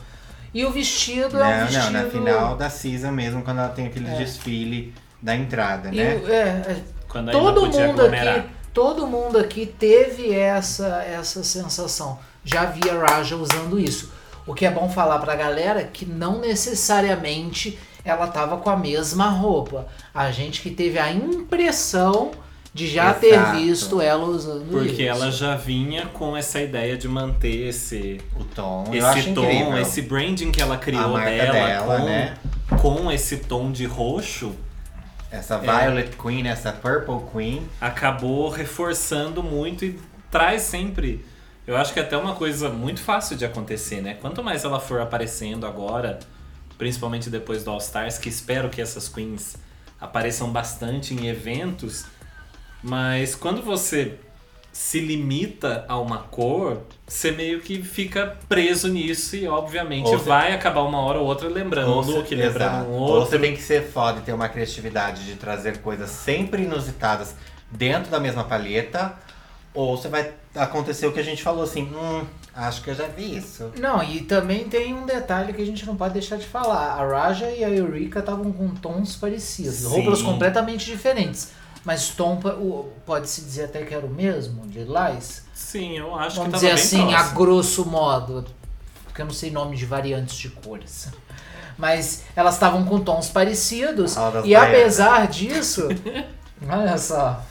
E o vestido Não, é um vestido. não, na final da season mesmo, quando ela tem aquele É. desfile da entrada, E né? é, é, Quando todo podia mundo aglomerar. aqui, todo mundo aqui teve essa essa sensação. Já via Raja usando isso. O que é bom falar pra galera que não necessariamente ela tava com a mesma roupa. A gente que teve a impressão de já ter Exato. visto ela usando Porque isso. ela já vinha com essa ideia de manter esse, O tom, esse tom, incrível. esse branding que ela a criou dela, dela, com, né? com esse tom de roxo, Essa É. Violet Queen, essa Purple Queen. acabou reforçando muito e traz sempre. Eu acho que é até uma coisa muito fácil de acontecer, né? Quanto mais ela for aparecendo agora, principalmente depois do All Stars, que espero que essas queens apareçam bastante em eventos, mas quando você se limita a uma cor, você meio que fica preso nisso e obviamente Ou você- vai acabar uma hora ou outra lembrando um você- look, lembrando um Ou outro. você tem que ser foda e ter uma criatividade de trazer coisas sempre inusitadas dentro da mesma palheta. Ou você vai acontecer o que a gente falou assim, hum, acho que eu já vi isso. Não, e também tem um detalhe que a gente não pode deixar de falar. A Raja e a Eureka estavam com tons parecidos, Sim. roupas completamente diferentes. Mas tom pode-se dizer até que era o mesmo, Lilás? Sim, eu acho Vamos que dizer tava bem assim, a grosso modo. Porque eu não sei nome de variantes de cores. Mas elas estavam com tons parecidos. Das E apesar disso. olha só.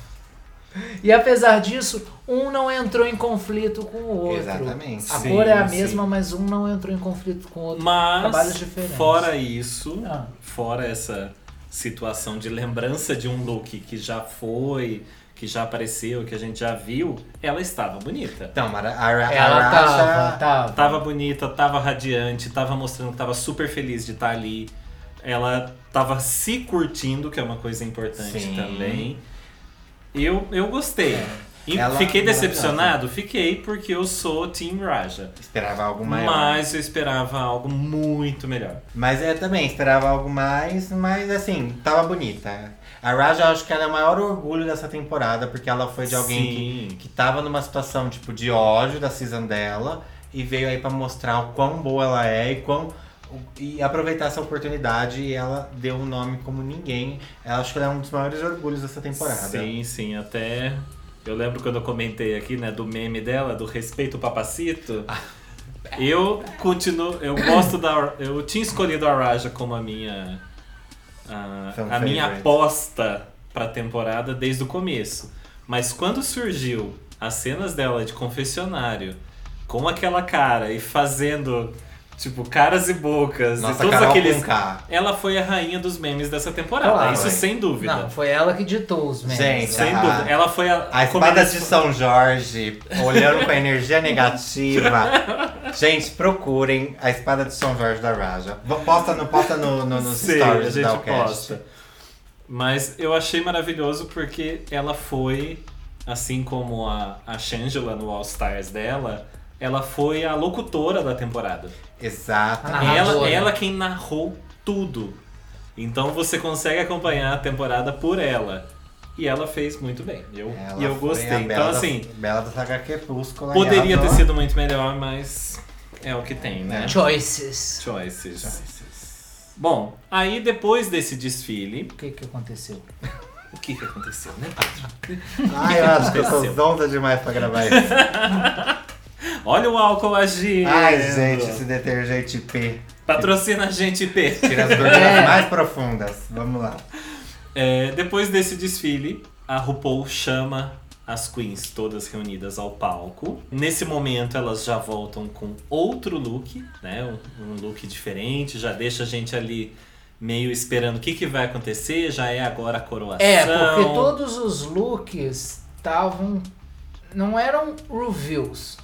E apesar disso, um não entrou em conflito com o outro. Exatamente. A Sim, cor é a sim. mesma, mas um não entrou em conflito com o outro. Trabalhos Mas, diferentes. fora isso, Ah. fora essa situação de lembrança de um look que já foi, que já apareceu, que a gente já viu, ela estava bonita. Então, Mara- a, a, Ela a tava, tava. Tava bonita, tava radiante, tava mostrando que tava super feliz de estar ali. Ela tava se curtindo, que é uma coisa importante Sim. também. Eu, eu gostei. E Ela- fiquei decepcionado? Fiquei, porque eu sou Team Raja. Esperava algo maior. Mas eu esperava algo muito melhor. Mas eu também esperava algo mais, mas assim, tava bonita. A Raja, eu acho que ela é o maior orgulho dessa temporada, porque ela foi de alguém Sim. que, que tava numa situação tipo de ódio da season dela e veio aí pra mostrar o quão boa ela é e quão. E aproveitar essa oportunidade e ela deu um nome como ninguém. Eu acho que ela é um dos maiores orgulhos dessa temporada. Sim, sim, até. Eu lembro quando eu comentei aqui, né, do meme dela, do respeito ao papacito. Eu continuo. Eu gosto da. Eu tinha escolhido a Raja como a minha. A, a minha aposta pra temporada desde o começo. Mas quando surgiu as cenas dela de confessionário, com aquela cara e fazendo. Tipo, caras e bocas Nossa, e todos Carol aqueles. Conká. Ela foi a rainha dos memes dessa temporada. Claro. Isso Foi. sem dúvida. Não, foi ela que ditou os memes. Gente, Sem a- dúvida. Ela foi a. A espada de São Jorge, olhando com a energia negativa. Gente, procurem a espada de São Jorge da Raja. Posta no, posta no, no, nos Sim, stories a do gente Dalcast. posta. Mas eu achei maravilhoso porque ela foi, assim como a, a Shangela no All Stars dela, ela foi a locutora da temporada. Exato. Ela, ela quem narrou tudo. Então você consegue acompanhar a temporada por ela. E ela fez muito bem. Eu, Ela e eu gostei. Então, Bela assim, da, Bela da Saga Crepúsculo. poderia ter arrasou. sido muito melhor, mas é o que tem, né? Choices. Choices. Bom, aí depois desse desfile, O que que aconteceu? o que, que aconteceu, né, Pedro? Ai, eu acho que eu Aconteceu. zonda demais pra gravar isso. Olha o álcool agindo. Ai, gente, esse detergente P. Patrocina a gente, P. Tira as gorduras É. mais profundas. Vamos lá. É, depois desse desfile, a RuPaul chama as queens todas reunidas ao palco. Nesse momento, elas já voltam com outro look, né? Um, um look diferente, já deixa a gente ali meio esperando o que, que vai acontecer. Já é agora a coroação. É, porque todos os looks estavam. Não eram reviews,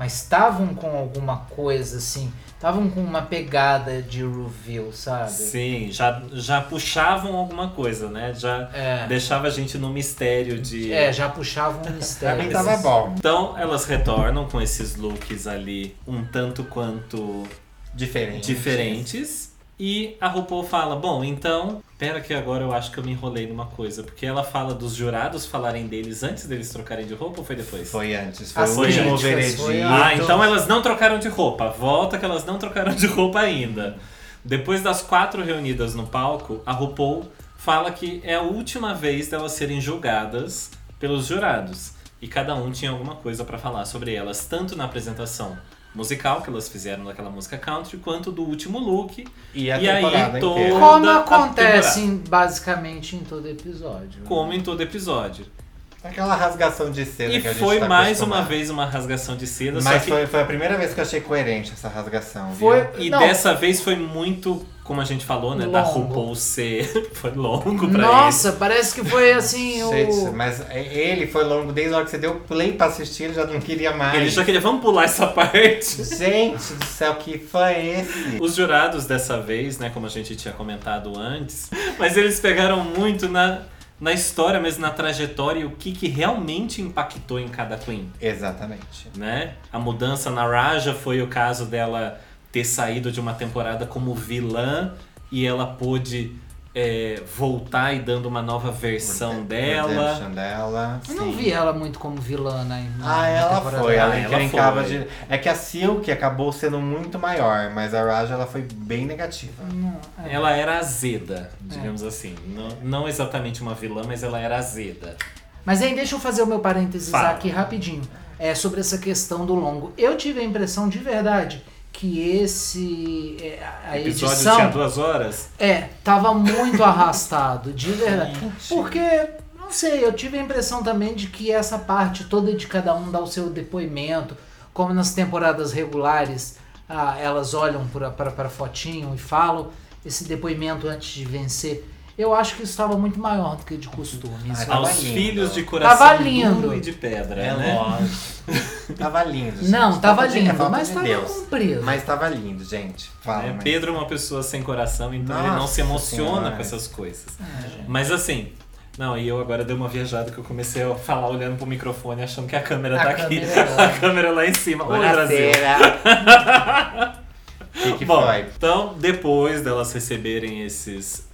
mas estavam com alguma coisa assim. Estavam com uma pegada de review, sabe? Sim, já, já puxavam alguma coisa, né? Já É. deixava a gente no mistério de. É, já puxavam um mistério. tava bom. Então elas retornam com esses looks ali um tanto quanto Diferente. diferentes. E a RuPaul fala: Bom, então, pera que agora eu acho que eu me enrolei numa coisa. Porque ela fala dos jurados falarem deles antes deles trocarem de roupa ou foi depois? Foi antes, foi As o último veredito. foi Ah, então elas não trocaram de roupa. Volta que elas não trocaram de roupa ainda. Depois das quatro reunidas no palco, a RuPaul fala que é a última vez delas serem julgadas pelos jurados. E cada um tinha alguma coisa pra falar sobre elas, tanto na apresentação musical que elas fizeram daquela música country, quanto do último look. E a E aí, inteira. Como acontece em- basicamente em todo episódio. Como em todo episódio. Aquela rasgação de seda E que a gente foi tá mais uma vez uma rasgação de seda, Mas só que foi, foi a primeira vez que eu achei coerente essa rasgação. Foi- Viu? E Não. dessa vez foi muito, como a gente falou, né? Da Longo. RuPaul ser. foi longo pra Nossa, parece que foi assim Gente, o. mas ele foi longo desde a hora que você deu play pra assistir, ele já não queria mais. ele. Ele já queria, vamos pular essa parte. Gente do céu, que foi esse? Os jurados dessa vez, né? Como a gente tinha comentado antes, mas eles pegaram muito na, na história, mesmo na trajetória, e o que, que realmente impactou em cada Queen. Exatamente. né? A mudança na Raja foi o caso dela ter saído de uma temporada como vilã e ela pôde é, voltar e dando uma nova versão dela. Redemption dela. Eu não vi ela muito como vilã, né? na- Ah, ela foi, ela ela foi. de. É que a Silk acabou sendo muito maior, mas a Raja ela foi bem negativa. Não, é. Ela era azeda, digamos assim. Não, não exatamente uma vilã, mas ela era azeda. Mas aí deixa eu fazer o meu parênteses Fala. aqui rapidinho. É sobre essa questão do longo. Eu tive a impressão de verdade que esse é, a O episódio edição tinha duas horas. é tava muito arrastado, de verdade. Porque não sei, eu tive a impressão também de que essa parte toda de cada um dar o seu depoimento, como nas temporadas regulares, ah, elas olham para fotinho e falam esse depoimento antes de vencer. Eu acho que isso estava muito maior do que de costume. Ah, tava Aos lindo. filhos de coração Tava lindo. duro e de pedra, É né? lógico. tava lindo. gente. Não, tava é lindo, mas de tava Deus. comprido. Mas tava lindo, gente. Fala, É, mas- Pedro é uma pessoa sem coração, então ele não Nossa se emociona Senhora. com essas coisas. É, Mas assim, não, e eu agora dei uma viajada que eu comecei a falar olhando pro microfone, achando que a câmera A tá aqui. câmera é lá. a câmera lá em cima. Oi, Brasil. Que, que Bom, foi? então, depois delas receberem esses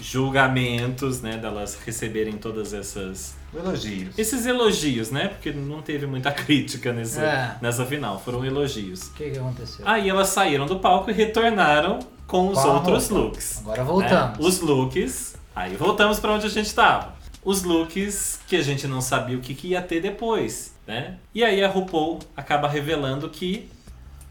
julgamentos, né, delas receberem todas essas Elogios. esses elogios, né? Porque não teve muita crítica nesse, É. nessa final, foram elogios. O que, que aconteceu? Aí elas saíram do palco e retornaram com os a outros roupa. looks. Agora voltamos. né? Os looks. Aí voltamos pra onde a gente tava. Os looks que a gente não sabia o que, que ia ter depois, né? E aí a RuPaul acaba revelando que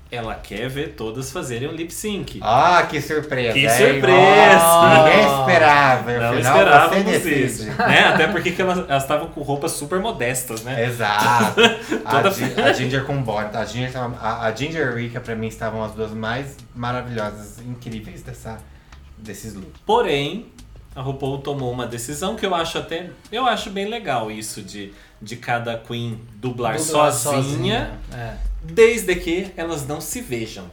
ela quer ver todas fazerem um lip sync. Ah, que surpresa. Que surpresa! Oh, ninguém esperava. Não Afinal, esperávamos você decide. isso. Né? Até porque que elas estavam com roupas super modestas, né? Exato. a, Toda- Gi- a Ginger com Bonnie. A Ginger, a, a Ginger e a Rika, pra mim, estavam as duas mais maravilhosas, incríveis dessa, desses looks. Porém, a RuPaul tomou uma decisão que eu acho até. Eu acho bem legal isso de, de cada Queen dublar, Dublar sozinha, É. desde que elas não se vejam.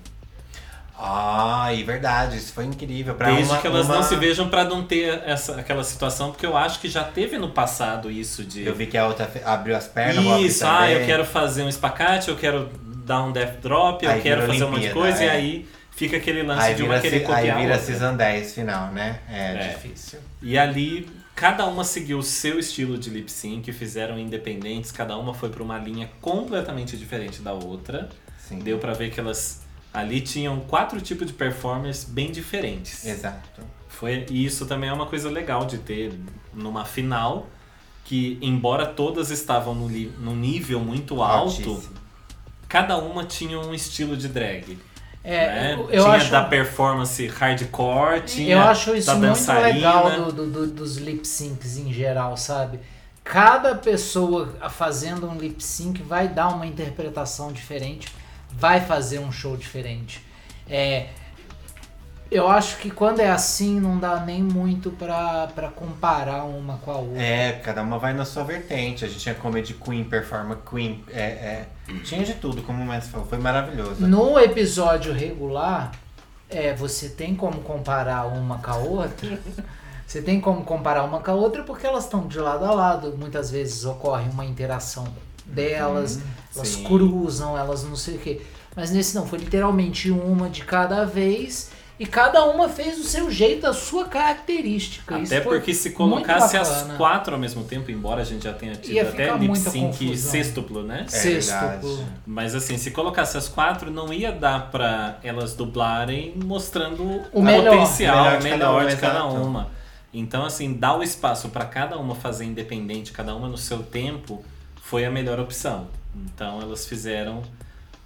Ai, verdade, isso foi incrível. Pra desde uma- que elas uma- não se vejam pra não ter essa, aquela situação, porque eu acho que já teve no passado isso de. Eu vi que a outra abriu as pernas. Isso, ah, eu quero fazer um espacate, eu quero dar um death drop, eu Aí quero fazer um monte de coisa, é. e aí fica aquele lance Aí de uma querer copiar aí vira. Season 10 final, né? É, É. difícil. E ali, cada uma seguiu o seu estilo de lip sync, fizeram independentes, cada uma foi pra uma linha completamente diferente da outra. Sim. Deu pra ver que elas ali tinham quatro tipos de performers bem diferentes. Exato. Foi, e isso também é uma coisa legal de ter numa final, que embora todas estavam no num nível muito alto, Altíssimo. cada uma tinha um estilo de drag. É, né? eu, eu tinha acho, da performance hardcore, tinha eu acho isso muito legal do, do- do- dos lip syncs em geral, sabe? Cada pessoa fazendo um lip sync vai dar uma interpretação diferente, vai fazer um show diferente. É, eu acho que quando é assim não dá nem muito pra, pra comparar uma com a outra. É, cada uma vai na sua vertente. A gente tinha Comedy Queen, Performer Queen. É, é, tinha de tudo, como o Messi falou. Foi maravilhoso. No episódio regular, é, você tem como comparar uma com a outra. Você tem como comparar uma com a outra porque elas estão de lado a lado. Muitas vezes ocorre uma interação delas, elas sim. cruzam, elas não sei o quê. Mas nesse não, foi literalmente uma de cada vez. E cada uma fez do seu jeito, a sua característica. Isso Até foi porque se colocasse as quatro ao mesmo tempo, embora a gente já tenha tido Ia até lip sync sextuplo, né? É Sextuplo. verdade. Mas assim, se colocasse as quatro, não ia dar pra elas dublarem mostrando O melhor. potencial O melhor de cada melhor uma, de cada exato. uma. Então, assim, dar o espaço pra cada uma fazer independente, cada uma no seu tempo, foi a melhor opção. Então, elas fizeram,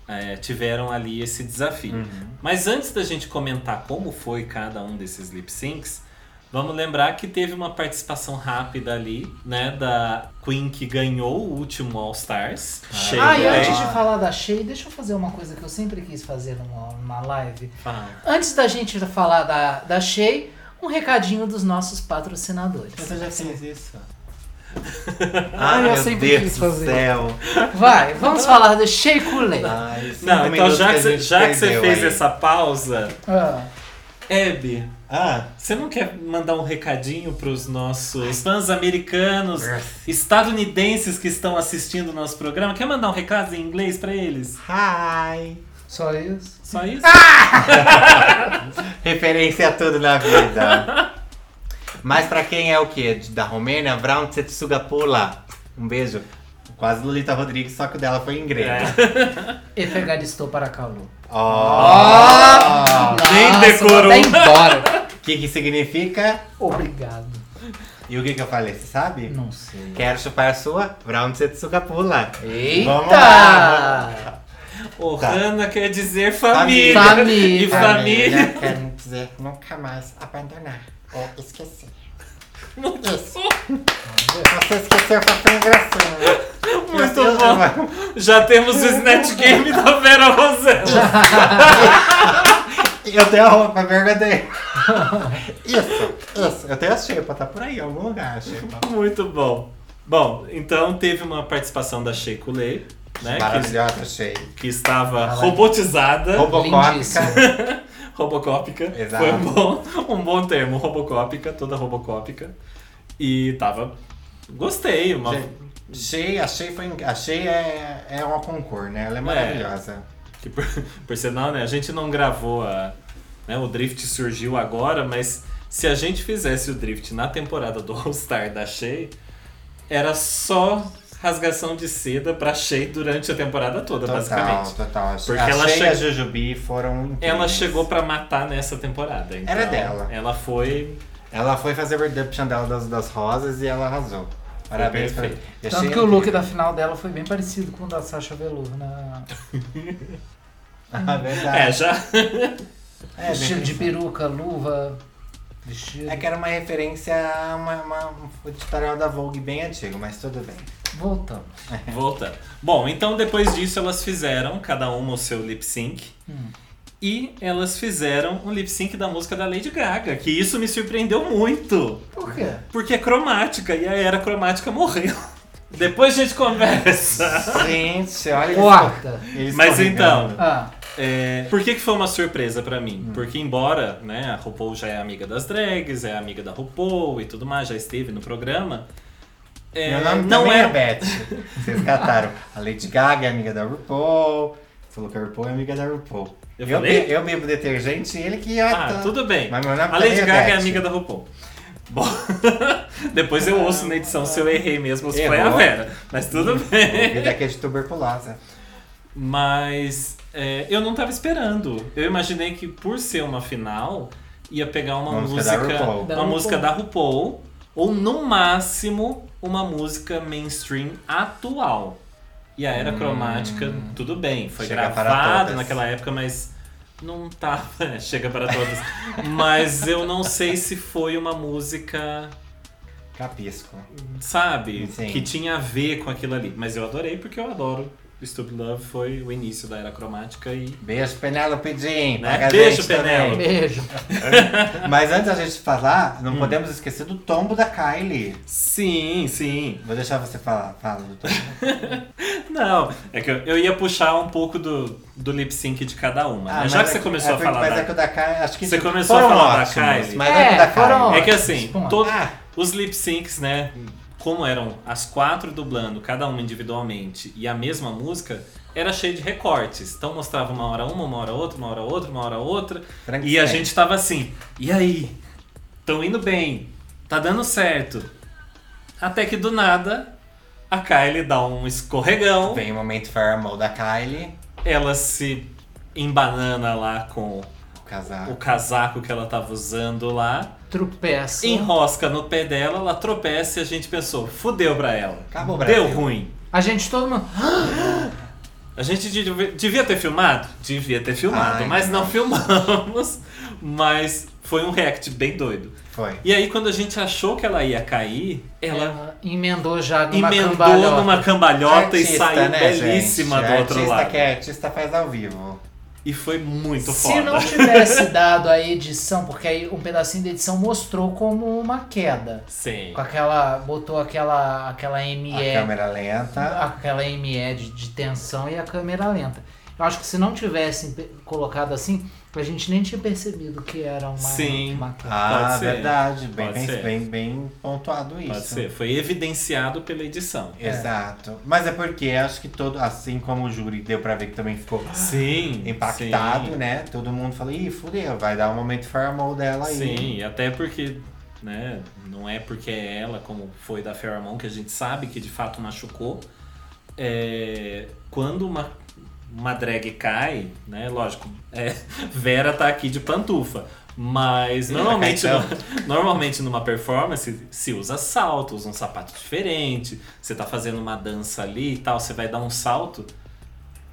é, tiveram ali esse desafio. Uhum. Mas antes da gente comentar como foi cada um desses lip syncs, vamos lembrar que teve uma participação rápida ali, né, da Queen que ganhou o último All Stars. Shea Ah, e antes de falar da Shea, deixa eu fazer uma coisa que eu sempre quis fazer numa, numa live. Fala. Antes da gente falar da, da Shea, um recadinho dos nossos patrocinadores. Eu já fiz isso. Ah, eu meu sempre Deus quis do fazer. céu. Vai, vamos falar do. Ai, cinco Não, então já que, você, já que você fez aí. essa pausa, Ah, Abby, Ah, você não quer mandar um recadinho pros nossos fãs americanos, estadunidenses que estão assistindo o nosso programa? Quer mandar um recado em inglês pra eles? hi. só isso? Só isso? Referência a tudo na vida. Mas pra quem é o quê? Da Romênia, Brown Tsetsuga Pula. Um beijo. Quase Lolita Rodrigues, só que o dela foi em grego. É. E pegadistou para calor. Ó! Nem decorou. até embora. O que que significa? Obrigado. E o que que eu falei, você sabe? Não sei. Quero chupar a sua Brown Tsetsuga Pula. Eita! Vamos lá. O Tá. Quer dizer família. Família. E família. Quero dizer nunca mais abandonar ou esquecer. Isso. Você esqueceu que foi engraçado. Muito bom. Já temos o Snatch Game da Vera Rosella. Eu tenho a roupa verdadeira. Isso, isso. Eu tenho a xepa, tá por aí, em algum lugar a xepa. Muito bom. Bom, então teve uma participação da Shea Coulee, né? Que, Maravilhosa, achei. que estava Ela- robotizada. Robocópica. Robocópica. Exato. Foi um bom, um bom termo, robocópica, toda robocópica. E tava. Gostei. Uma, Achei, achei, foi, achei é, é uma concor, né? Ela é maravilhosa. que por, por sinal, né? A gente não gravou a. Né, o Drift surgiu agora, mas se a gente fizesse o Drift na temporada do All-Star da Shea, era só rasgação de seda pra Shea durante a temporada toda, Total, basicamente. total. Porque a ela Shea e a che- Jujubi foram incríveis. Ela chegou pra matar nessa temporada. Então Era dela. Ela foi. Ela foi fazer a redemption dela das, das rosas e ela arrasou. Parabéns pra Tanto que o look da final dela foi bem parecido com o da Sasha Velour, né? Ah, É, verdade. já. É, Vestido bem de peruca, luva, vestido. É que era uma referência a uma, uma, um editorial da Vogue bem antigo, mas tudo bem. Voltamos. Voltando. Bom, então depois disso elas fizeram, cada uma o seu lip sync. E elas fizeram um lip sync da música da Lady Gaga, que isso me surpreendeu muito. Por quê? Porque é cromática e a era cromática morreu. Depois a gente conversa. Gente, olha eles Mas então, Ah, É, por que, que foi uma surpresa pra mim? Porque embora né, a RuPaul já é amiga das drags, é amiga da RuPaul e tudo mais, já esteve no programa. é, Meu nome não é é Beth. Vocês cataram. A Lady Gaga é amiga da RuPaul. Falou que a RuPaul é amiga da RuPaul. Eu eu, falei? be- eu bebo detergente e ele que... Ah, tá- tudo bem. Mas meu nome a Lady é Gaga é Beth. amiga da RuPaul. Bom, depois eu ouço na edição se eu errei mesmo ou se foi a. Vera. Mas tudo bem. Aqui é de tuberculose. Mas é, eu não tava esperando. Eu imaginei que por ser uma final, ia pegar uma, Uma música música, da RuPaul. uma Da RuPaul. música da RuPaul, ou no máximo uma música mainstream atual. E a era cromática, tudo bem, foi Hum. Todas. naquela época, mas não tava. é, Chega para todas. mas eu não sei se foi uma música, Capisco. sabe, Sim. que tinha a ver com aquilo ali. Mas eu adorei porque eu adoro. Stupid Love foi o início da era cromática e Beijo, Penélope Jean. Né? a Beijo. Penélope. beijo. Mas antes da gente falar, Hum. não podemos esquecer do tombo da Kylie. Sim, sim. Vou deixar você falar. Fala do tombo. Não, é que eu, eu ia puxar um pouco do, do lip sync de cada uma. né? mas Já que você começou é a porque- falar Mas da... é que o da Kylie, acho que Você começou a falar da Kylie. Mas é, que o É, da Kylie. É que assim, todo, Ah. os lip syncs, né? Como eram as quatro dublando, cada uma individualmente, e a mesma música, era cheio de recortes. Então mostrava uma hora uma, uma hora outra, uma hora outra, uma hora outra. E a gente tava assim, e aí? Tão indo bem, tá dando certo. Até que do nada, a Kylie dá um escorregão, Vem o momento Pheromone da Kylie. ela se embanana lá com casaco. o casaco que ela tava usando lá, Tropeça. enrosca no pé dela, ela tropeça e a gente pensou, fudeu pra ela. Acabou o Brasil. Deu ruim. A gente todo mundo. A gente devia, devia ter filmado? Devia ter filmado, Ai, mas não filmamos. Mas foi um react bem doido. Foi. E aí, quando a gente achou que ela ia cair, ela Ela emendou já numa emendou cambalhota. numa cambalhota e saiu né, belíssima gente? do outro artista lado. que é artista faz ao vivo. E foi muito Se foda. não tivesse dado a edição, porque aí um pedacinho da edição mostrou como uma queda. Sim. Com aquela. botou aquela. aquela ME. A câmera lenta. aquela ME de, de tensão e a câmera lenta. Eu acho que se não tivessem colocado assim, a gente nem tinha percebido que era uma, Sim. uma queda. Ah, Pode ser. verdade. Bem, Pode bem, ser. bem, bem pontuado isso. Pode ser. Foi evidenciado pela edição. Exato. Mas é porque acho que todo, assim como o júri deu pra ver que também ficou Sim. impactado, sim. né? Todo mundo falou, ih, fudeu, vai dar um momento formal dela aí. Sim, e até porque, né, não é porque é ela, como foi da Pheromone, que a gente sabe que de fato machucou. É, quando uma, uma drag cai, né, lógico, é, Vera tá aqui de pantufa. Mas normalmente, no- normalmente numa performance se usa salto, usa um sapato diferente. Você tá fazendo uma dança ali e tal, você vai dar um salto.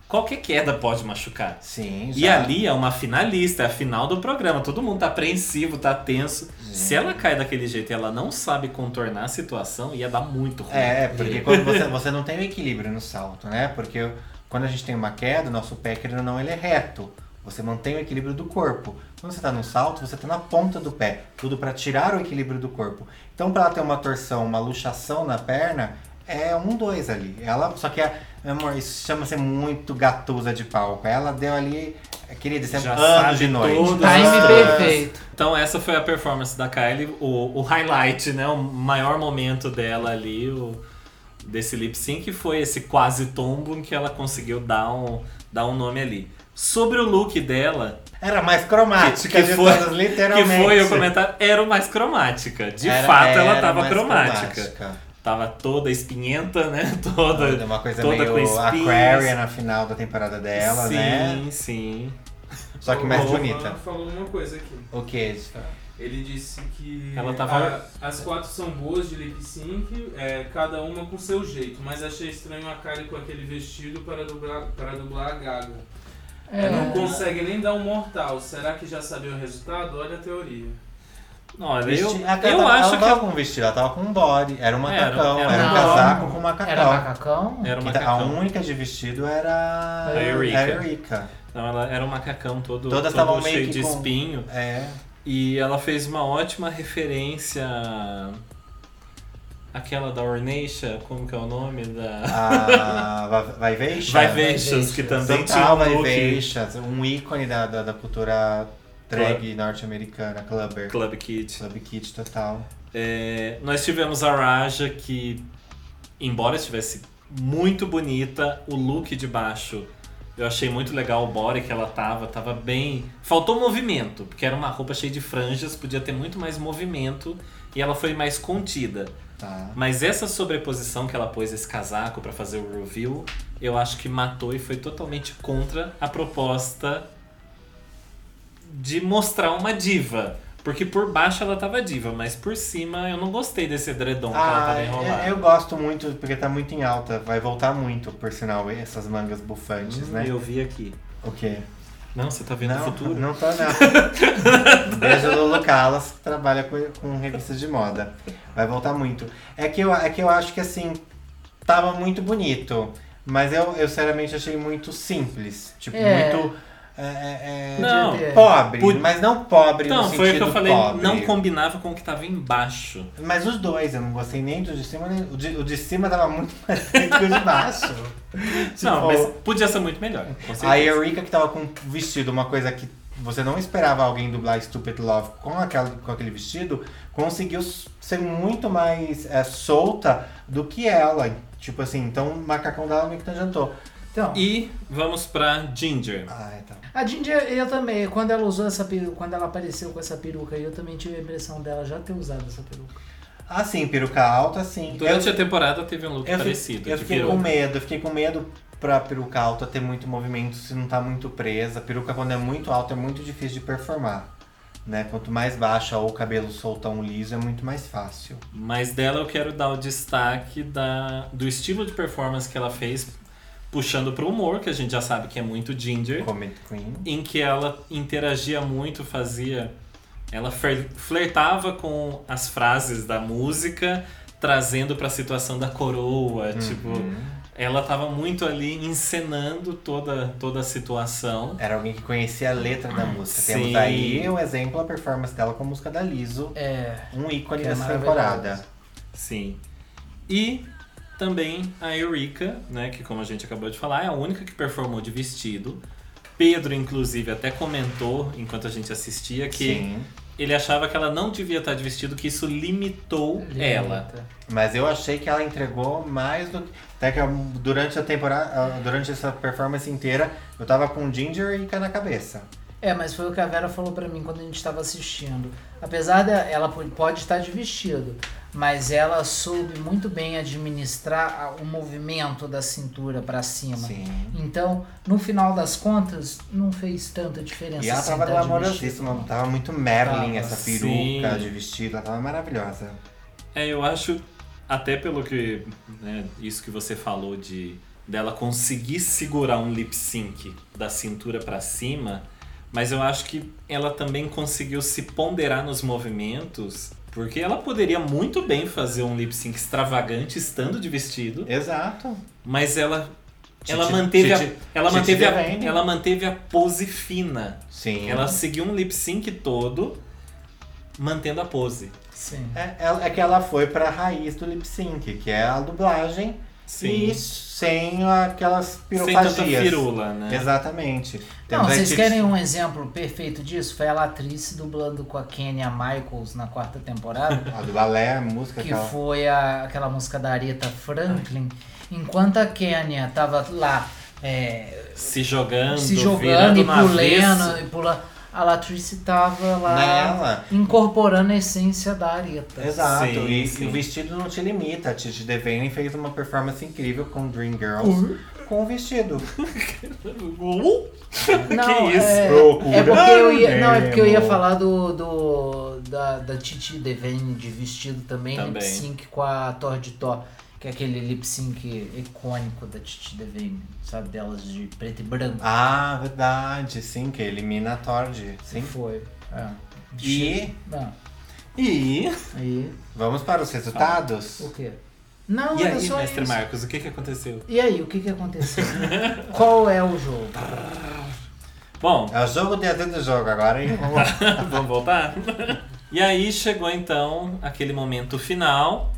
Qualquer queda pode machucar. Sim, E já. ali é uma finalista, é a final do programa. Todo mundo tá apreensivo, tá tenso. Se ela cai daquele jeito e ela não sabe contornar a situação, ia dar muito ruim. É, porque quando você, você não tem o equilíbrio no salto, né? Porque quando a gente tem uma queda, o nosso pé, querendo ou não, ele é reto. Você mantém o equilíbrio do corpo. Quando você tá no salto, você tá na ponta do pé. Tudo para tirar o equilíbrio do corpo. Então, para ela ter uma torção, uma luxação na perna, é um, dois ali. Ela, só que, a, meu amor, isso chama-se muito gatusa de palco. Ela deu ali, querida, isso é Já anos de noite. Time perfeito. Então essa foi a performance da Kylie, o, o highlight, né? O maior momento dela ali, o, desse lip sync, foi esse quase tombo em que ela conseguiu dar um, dar um nome ali. Sobre o look dela, Era mais cromática que, de foi, todas, que literalmente. foi o comentário, era o mais cromática. De Era- fato, ela era tava mais cromática. cromática. Tava toda espinhenta, né? Toda, Uma coisa toda com meio espinhos. Aquarian na final da temporada dela, sim, né? Sim, Só que mais O Roman bonita. falou uma coisa aqui. O que? Ele disse que Ela tava- a- as quatro são boas de lip sync, é, cada uma com seu jeito, mas achei estranho a Kylie com aquele vestido para dublar, para dublar a Gaga. É, não consegue nem dar um mortal. Será que já sabia o resultado? Olha a teoria. Olha, eu, Vesti- ela eu tava- acho ela não que tava com um vestido, ela tava com um body. Era um Era, macacão, era era, um um macacão. casaco com macacão. Era macacão? era um Que a macacão. única de vestido era A Eureka. a Eureka. Não, ela era um macacão todo, Todas todo cheio que de com- espinho. É. E ela fez uma ótima referência àquela da Ornation, como que é o nome? Da... A Va- Vivacious. Vivacious, que também tinha Total um look Vivacious, um ícone da, da, da cultura drag norte-americana, clubber. Club Kid. Club Kid total. É, nós tivemos a Raja, que, embora estivesse muito bonita, o look de baixo eu achei muito legal o body que ela tava, tava bem. Faltou movimento, porque era uma roupa cheia de franjas, podia ter muito mais movimento e ela foi mais contida. Tá. Mas essa sobreposição que ela pôs esse casaco pra fazer o review, eu acho que matou e foi totalmente contra a proposta de mostrar uma diva. Porque por baixo ela tava diva, mas por cima eu não gostei desse edredom que ela Ah, tava enrolada. eu, eu gosto muito, porque tá muito em alta. Vai voltar muito, por sinal, essas mangas bufantes, Hum, né? Eu vi aqui. O quê? Não, você tá vendo o Não, futuro? não tô não. Beijo Lulu Calas, que trabalha com, com revistas de moda. Vai voltar muito. É que, eu, é que eu acho que assim, tava muito bonito. Mas eu, eu sinceramente achei muito simples. Tipo, É. muito. É, é, é, Não, pobre, Pu- mas não pobre no Então, sentido foi o que eu falei, pobre. não combinava com o que tava embaixo. Mas os dois, eu não gostei nem do de cima, nem o de, o de cima tava muito mais feito que o de baixo. não, Tipo, mas podia ser muito melhor. A. Eureka que tava com vestido, uma coisa que você não esperava alguém dublar Stupid Love com, aquela, com aquele vestido, conseguiu ser muito mais é, solta do que ela. Tipo assim, então o macacão dela meio que não adiantou. Então, E vamos pra Ginger. Ah, é, tá. A Ginger, eu também, quando ela usou essa peruca, quando ela apareceu com essa peruca, eu também tive a impressão dela já ter usado essa peruca. Ah, sim, peruca alta, sim. Durante eu, a temporada teve um look eu, parecido. eu fiquei peruca. com medo, eu fiquei com medo pra peruca alta ter muito movimento se não tá muito presa. Peruca quando é muito alta é muito difícil de performar. Né? Quanto mais baixa ou o cabelo soltão liso é muito mais fácil. Mas dela eu quero dar o destaque da, do estilo de performance que ela fez, puxando pro humor, que a gente já sabe que é muito Ginger, Comet Queen. em que ela interagia muito, fazia. Ela fler- flertava com as frases da música, trazendo pra situação da coroa. Tipo, ela tava muito ali encenando toda, toda a situação. Era alguém que conhecia a letra da música. Sim. Temos aí o exemplo, a performance dela com a música da Liso. É. Um ícone é dessa temporada. Sim. E também a Eureka, né, que como a gente acabou de falar, é a única que performou de vestido. Pedro, inclusive, até comentou enquanto a gente assistia que Sim. ele achava que ela não devia estar de vestido, que isso limitou ela. Mas eu achei que ela entregou mais do que. Até que durante a temporada, ah, durante essa performance inteira, eu tava com Ginger e na cabeça. É, mas foi o que a Vera falou pra mim quando a gente estava assistindo. Apesar dela pode estar de vestido, mas ela soube muito bem administrar o movimento da cintura pra cima. Sim. Então, no final das contas, não fez tanta diferença. E ela assim, tava tá vestido. tava muito Marilyn Tava, essa peruca sim. de vestido, ela tava maravilhosa. É, eu acho, até pelo que. né, isso que você falou de dela conseguir segurar um lip sync da cintura pra cima, mas eu acho que ela também conseguiu se ponderar nos movimentos, porque ela poderia muito bem fazer um lip sync extravagante estando de vestido, Exato. mas ela. Ela manteve, a, ela, manteve a, ela manteve a pose fina. Sim. Ela seguiu um lip sync todo, mantendo a pose. Sim. É, ela- é que ela foi pra raiz do lip sync, que é a dublagem Sim. e sem aquelas Sem pirofagias. tanta firula, né? Exatamente. Não, Temos vocês querem um exemplo perfeito disso? Foi a Latrice dublando com a Kenya Michaels na quarta temporada. A do balé, a música que aquela- foi a- aquela música da Aretha Franklin. Enquanto a Kenya tava lá é, Se jogando, se jogando e pulando, e pulando, a Latrice tava lá Nela. incorporando a essência da Aretha. Exato, Sim, e, sim. e o vestido não te limita. A Titi Devane fez uma performance incrível com Dreamgirls com o vestido. Não, Que isso? É, é porque eu ia, não, é porque eu ia falar do, do da, da Titi Devane de vestido também, Também. lip sync com a Thor de Thor. Que é aquele lip sync icônico da Titi Devane, sabe? Delas de preto e branco. Ah, verdade, sim, que elimina a Tord. Sim. Foi. É. E Ah, E. aí. vamos para os resultados? O quê? Não, E aí, só mestre isso. Marcos, o que, que aconteceu? E aí, o que que aconteceu? Qual é o jogo? Bom, É o jogo dentro do jogo agora, hein? Vamos voltar? E aí chegou então aquele momento final,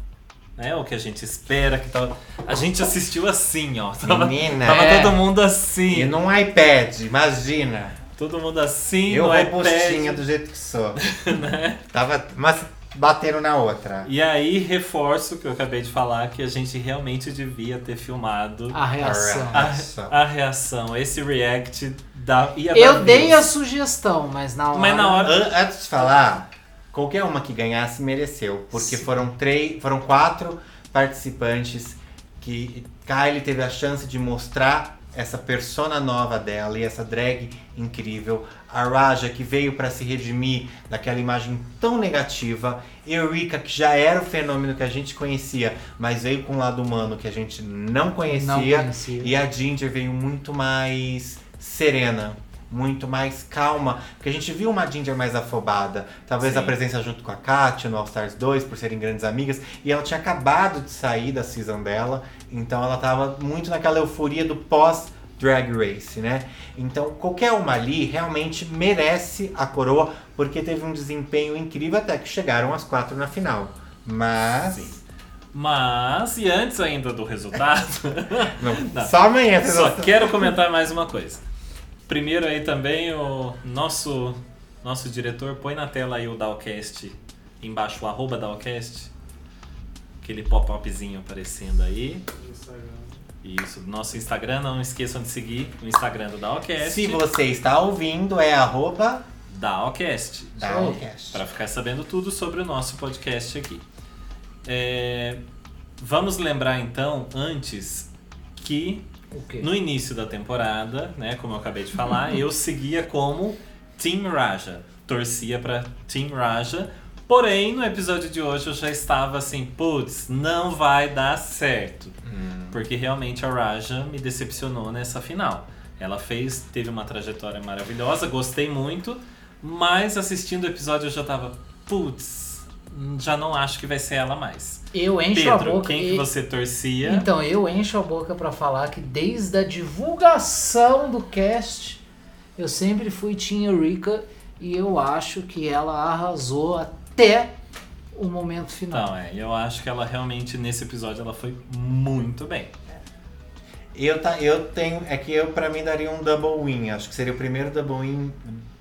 né? O que a gente espera que tava. A gente assistiu assim, ó. Tava, Menina, tava é. todo mundo E assim. num iPad, imagina. Todo mundo assim, eu no iPad. do jeito que sou. Tava, mas bateram na outra. E aí reforço o que eu acabei de falar, que a gente realmente devia ter filmado A reação. a, Nossa. a reação. Esse react da, ia dar Eu dei a sugestão, mas na hora. Mas na hora. An- Antes de falar, qualquer uma que ganhasse mereceu. Porque foram três. Foram quatro participantes que Kylie teve a chance de mostrar essa persona nova dela e essa drag incrível. A Raja que veio pra se redimir daquela imagem tão negativa. Eureka que já era o fenômeno que a gente conhecia, mas veio com um lado humano que a gente não conhecia. Não conhecia. E a Ginger veio muito mais serena, muito mais calma. Porque a gente viu uma Ginger mais afobada. Talvez Sim. a presença junto com a Katia no All Stars 2, por serem grandes amigas. E ela tinha acabado de sair da season dela. Então ela tava muito naquela euforia do pós. Drag Race, né? Então, qualquer uma ali realmente merece a coroa, porque teve um desempenho incrível até que chegaram as quatro na final. Mas. Sim. Mas, e antes ainda do resultado, Não, Não. Só amanhã Só quero comentar mais uma coisa. Primeiro aí também o nosso nosso diretor põe na tela aí o Dalcast embaixo o arroba Dalcast. Aquele pop-upzinho aparecendo aí. Isso, nosso Instagram, não esqueçam de seguir o Instagram do Dalcast. Se você está ouvindo, é arroba Dalcast. Dalcast. Para ficar sabendo tudo sobre o nosso podcast aqui. É, vamos lembrar então, antes, que? No início da temporada, né, como eu acabei de falar, eu seguia como Team Raja. Torcia pra Team Raja. Porém, no episódio de hoje eu já estava assim, putz, não vai dar certo. Porque realmente a Raja me decepcionou nessa final. Ela fez, teve uma trajetória maravilhosa, gostei muito, mas assistindo o episódio eu já tava, putz, já não acho que vai ser ela mais. Eu encho a Pedro, boca. quem e- que você torcia? Então, eu encho a boca pra falar que desde a divulgação do cast, eu sempre fui Team Eureka e eu acho que ela arrasou até o momento final. Então, é, eu acho que ela realmente nesse episódio ela foi muito bem. Eu, tá, eu tenho. É que eu, pra mim, daria um double win. Acho que seria o primeiro double win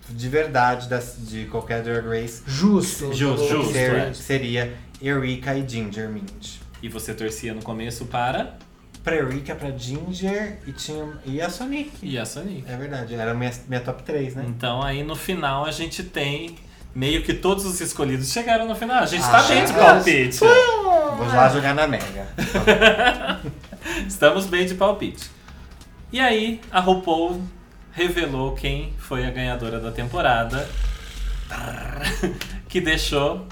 de verdade das, de qualquer Drag Race. Justo. Justo, justo, ser- é. seria Eureka e Ginger Mint. E você torcia no começo para Pra Eureka, pra Ginger e, tinha, e a Sonic. e a Sonic. É verdade, era minha, minha top 3, né? Então aí no final a gente tem meio que todos os escolhidos chegaram no final. A gente Ah, tá bem de palpite. Vou lá jogar na Mega. Estamos bem de palpite. E aí a RuPaul revelou quem foi a ganhadora da temporada. Que deixou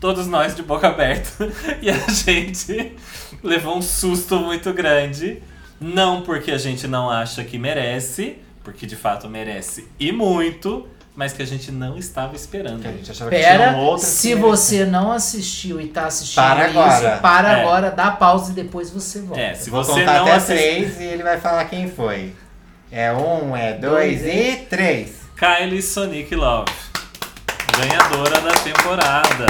todos nós de boca aberta. E a gente levou um susto muito grande. Não porque a gente não acha que merece, porque de fato merece e muito, mas que a gente não estava esperando. Que a gente achava que Pera, tinha outras se que você não assistiu e tá assistindo Para isso, agora. para É. agora, dá pausa e depois você volta. É, se Vou você contar não até assistiu. três e ele vai falar quem foi. É um, é dois, Dois, e três. Kylie Sonic Love, ganhadora da temporada.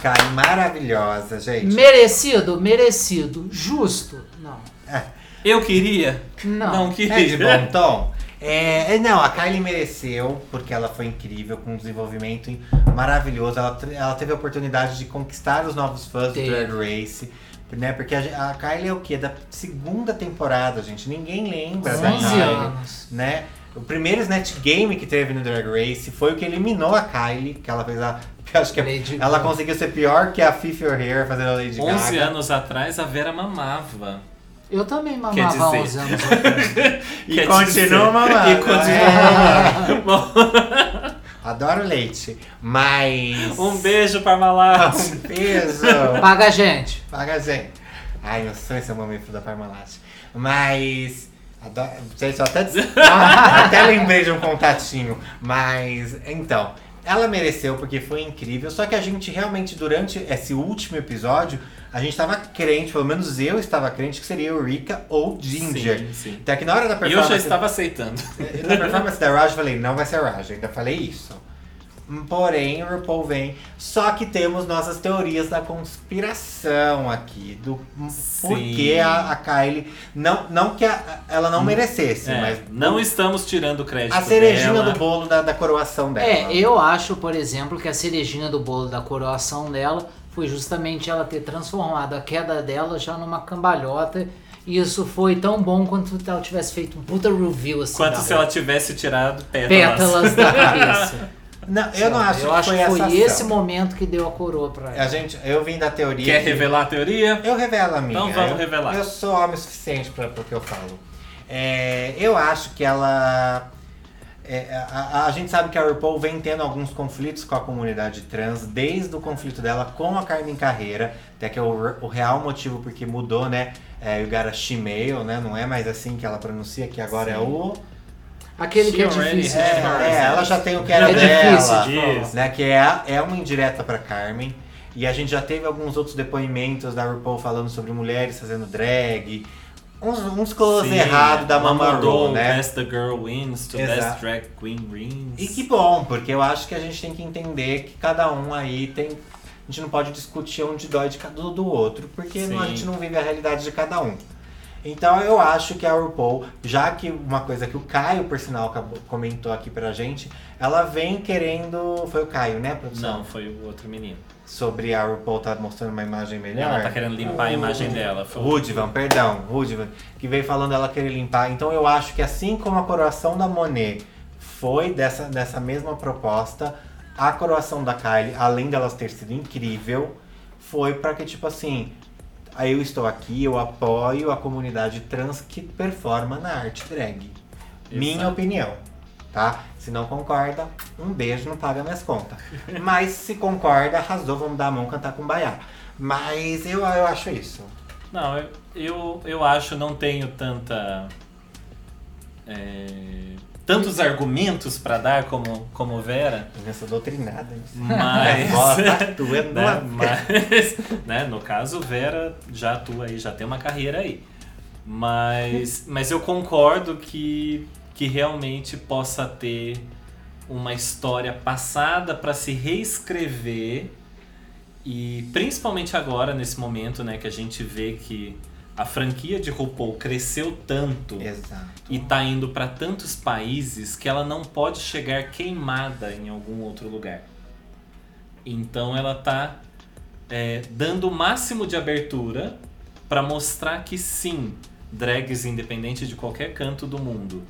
Kai, maravilhosa, gente. Merecido, merecido. Justo? Não. Eu queria? Não. queria. É de bom tom? É, é, não, a Kylie mereceu, porque ela foi incrível, com um desenvolvimento maravilhoso. Ela, ela teve a oportunidade de conquistar os novos fãs Teve. do Drag Race. Né? Porque a, a Kylie é o quê? Da segunda temporada, gente. Ninguém lembra da 11 Kylie. anos. Né? O primeiro Snatch Game que teve no Drag Race foi o que eliminou a Kylie, que ela fez a. acho que Lady ela Gaga. conseguiu ser pior que a Fifi O'Hare fazendo a Lady 11 Gaga. anos atrás a Vera mamava. Eu também mamava há dizer- 11 anos atrás. E Quer continua dizer- mamando. E continua É. mamando. Adoro leite, mas. um beijo para Malate. Um beijo. Paga a gente. Paga a gente. Ai, meu sonho é ser o momento da Parmalat. Mas. adoro- Gente, eu até, até lembrei de um contatinho. Mas, então. Ela mereceu porque foi incrível. Só que a gente realmente, durante esse último episódio, a gente tava crente, pelo menos eu estava crente, que seria Eureka ou Ginger. Sim, sim. Até que na hora da E eu performance. já estava aceitando. Na performance da Raj, eu falei, não vai ser a Raj, ainda falei isso. Hum, Porém, o RuPaul vem. Só que temos nossas teorias da conspiração aqui. Do porquê a, a Kylie. Não, não que a- ela não merecesse, É, mas. não estamos tirando crédito A cerejinha dela. do bolo da, da coroação dela. É, eu acho, por exemplo, que a cerejinha do bolo da coroação dela foi justamente ela ter transformado a queda dela já numa cambalhota. E isso foi tão bom quanto se ela tivesse feito um puta review assim. Quanto da- se ela tivesse tirado pétalas. pétalas da cabeça. Não, eu não acho eu que acho foi que foi essa esse ação. momento que deu a coroa pra ela. A gente, eu vim da teoria. Quer que- revelar a teoria? Eu revelo a minha. Então vamos eu, revelar. Eu sou homem o suficiente para o que eu falo. É, eu acho que ela. é, a, a- a gente sabe que a RuPaul vem tendo alguns conflitos com a comunidade trans, desde o conflito dela com a Carmen Carreira, até que é o, o real motivo porque mudou, né? É, o Gara né? Não é mais assim que ela pronuncia, que agora é o. Aquele que é She difícil. É, é, ela já tem o que era É dela, difícil né? Que é, é uma indireta pra Carmen. E a gente já teve alguns outros depoimentos da RuPaul falando sobre mulheres fazendo drag. Uns, uns close Sim, errados da Mama mudou Ru, né? Best the Girl Wins to Exato. Best Drag Queen Wins. E que bom, porque eu acho que a gente tem que entender que cada um aí tem. A gente não pode discutir onde dói de cada do outro, porque não- a gente não vive a realidade de cada um. Então eu acho que a RuPaul, já que uma coisa que o Caio, por sinal, acabou- comentou aqui pra gente, ela vem querendo. Foi o Caio, né, produção? Não, foi o outro menino. Sobre a RuPaul tá mostrando uma imagem melhor. Ela tá querendo limpar a imagem dela. Foi o- Rudivan, perdão, Rudivan, que veio falando ela querer limpar. Então eu acho que assim como a coroação da Monet foi dessa, dessa mesma proposta, a coroação da Kylie, além delas ter sido incrível, foi pra que, tipo assim, aí eu estou aqui, eu apoio a comunidade trans que performa na arte drag. Minha Exato. opinião, tá? Se não concorda, um beijo, não paga minhas contas. Mas se concorda, arrasou, vamos dar a mão cantar com baiá. Mas eu, eu acho isso. Não, eu, eu, eu acho não tenho tanta. é, tantos argumentos pra dar como, como Vera, sou doutrinada. mas. Tá né, mas né, no caso, Vera já atua aí, já tem uma carreira aí. Mas, mas eu concordo que, que realmente possa ter uma história passada para se reescrever e principalmente agora nesse momento, né, que a gente vê que a franquia de RuPaul cresceu tanto Exato. e tá indo para tantos países que ela não pode chegar queimada em algum outro lugar. Então ela tá é, dando o máximo de abertura para mostrar que sim, drags independente de qualquer canto do mundo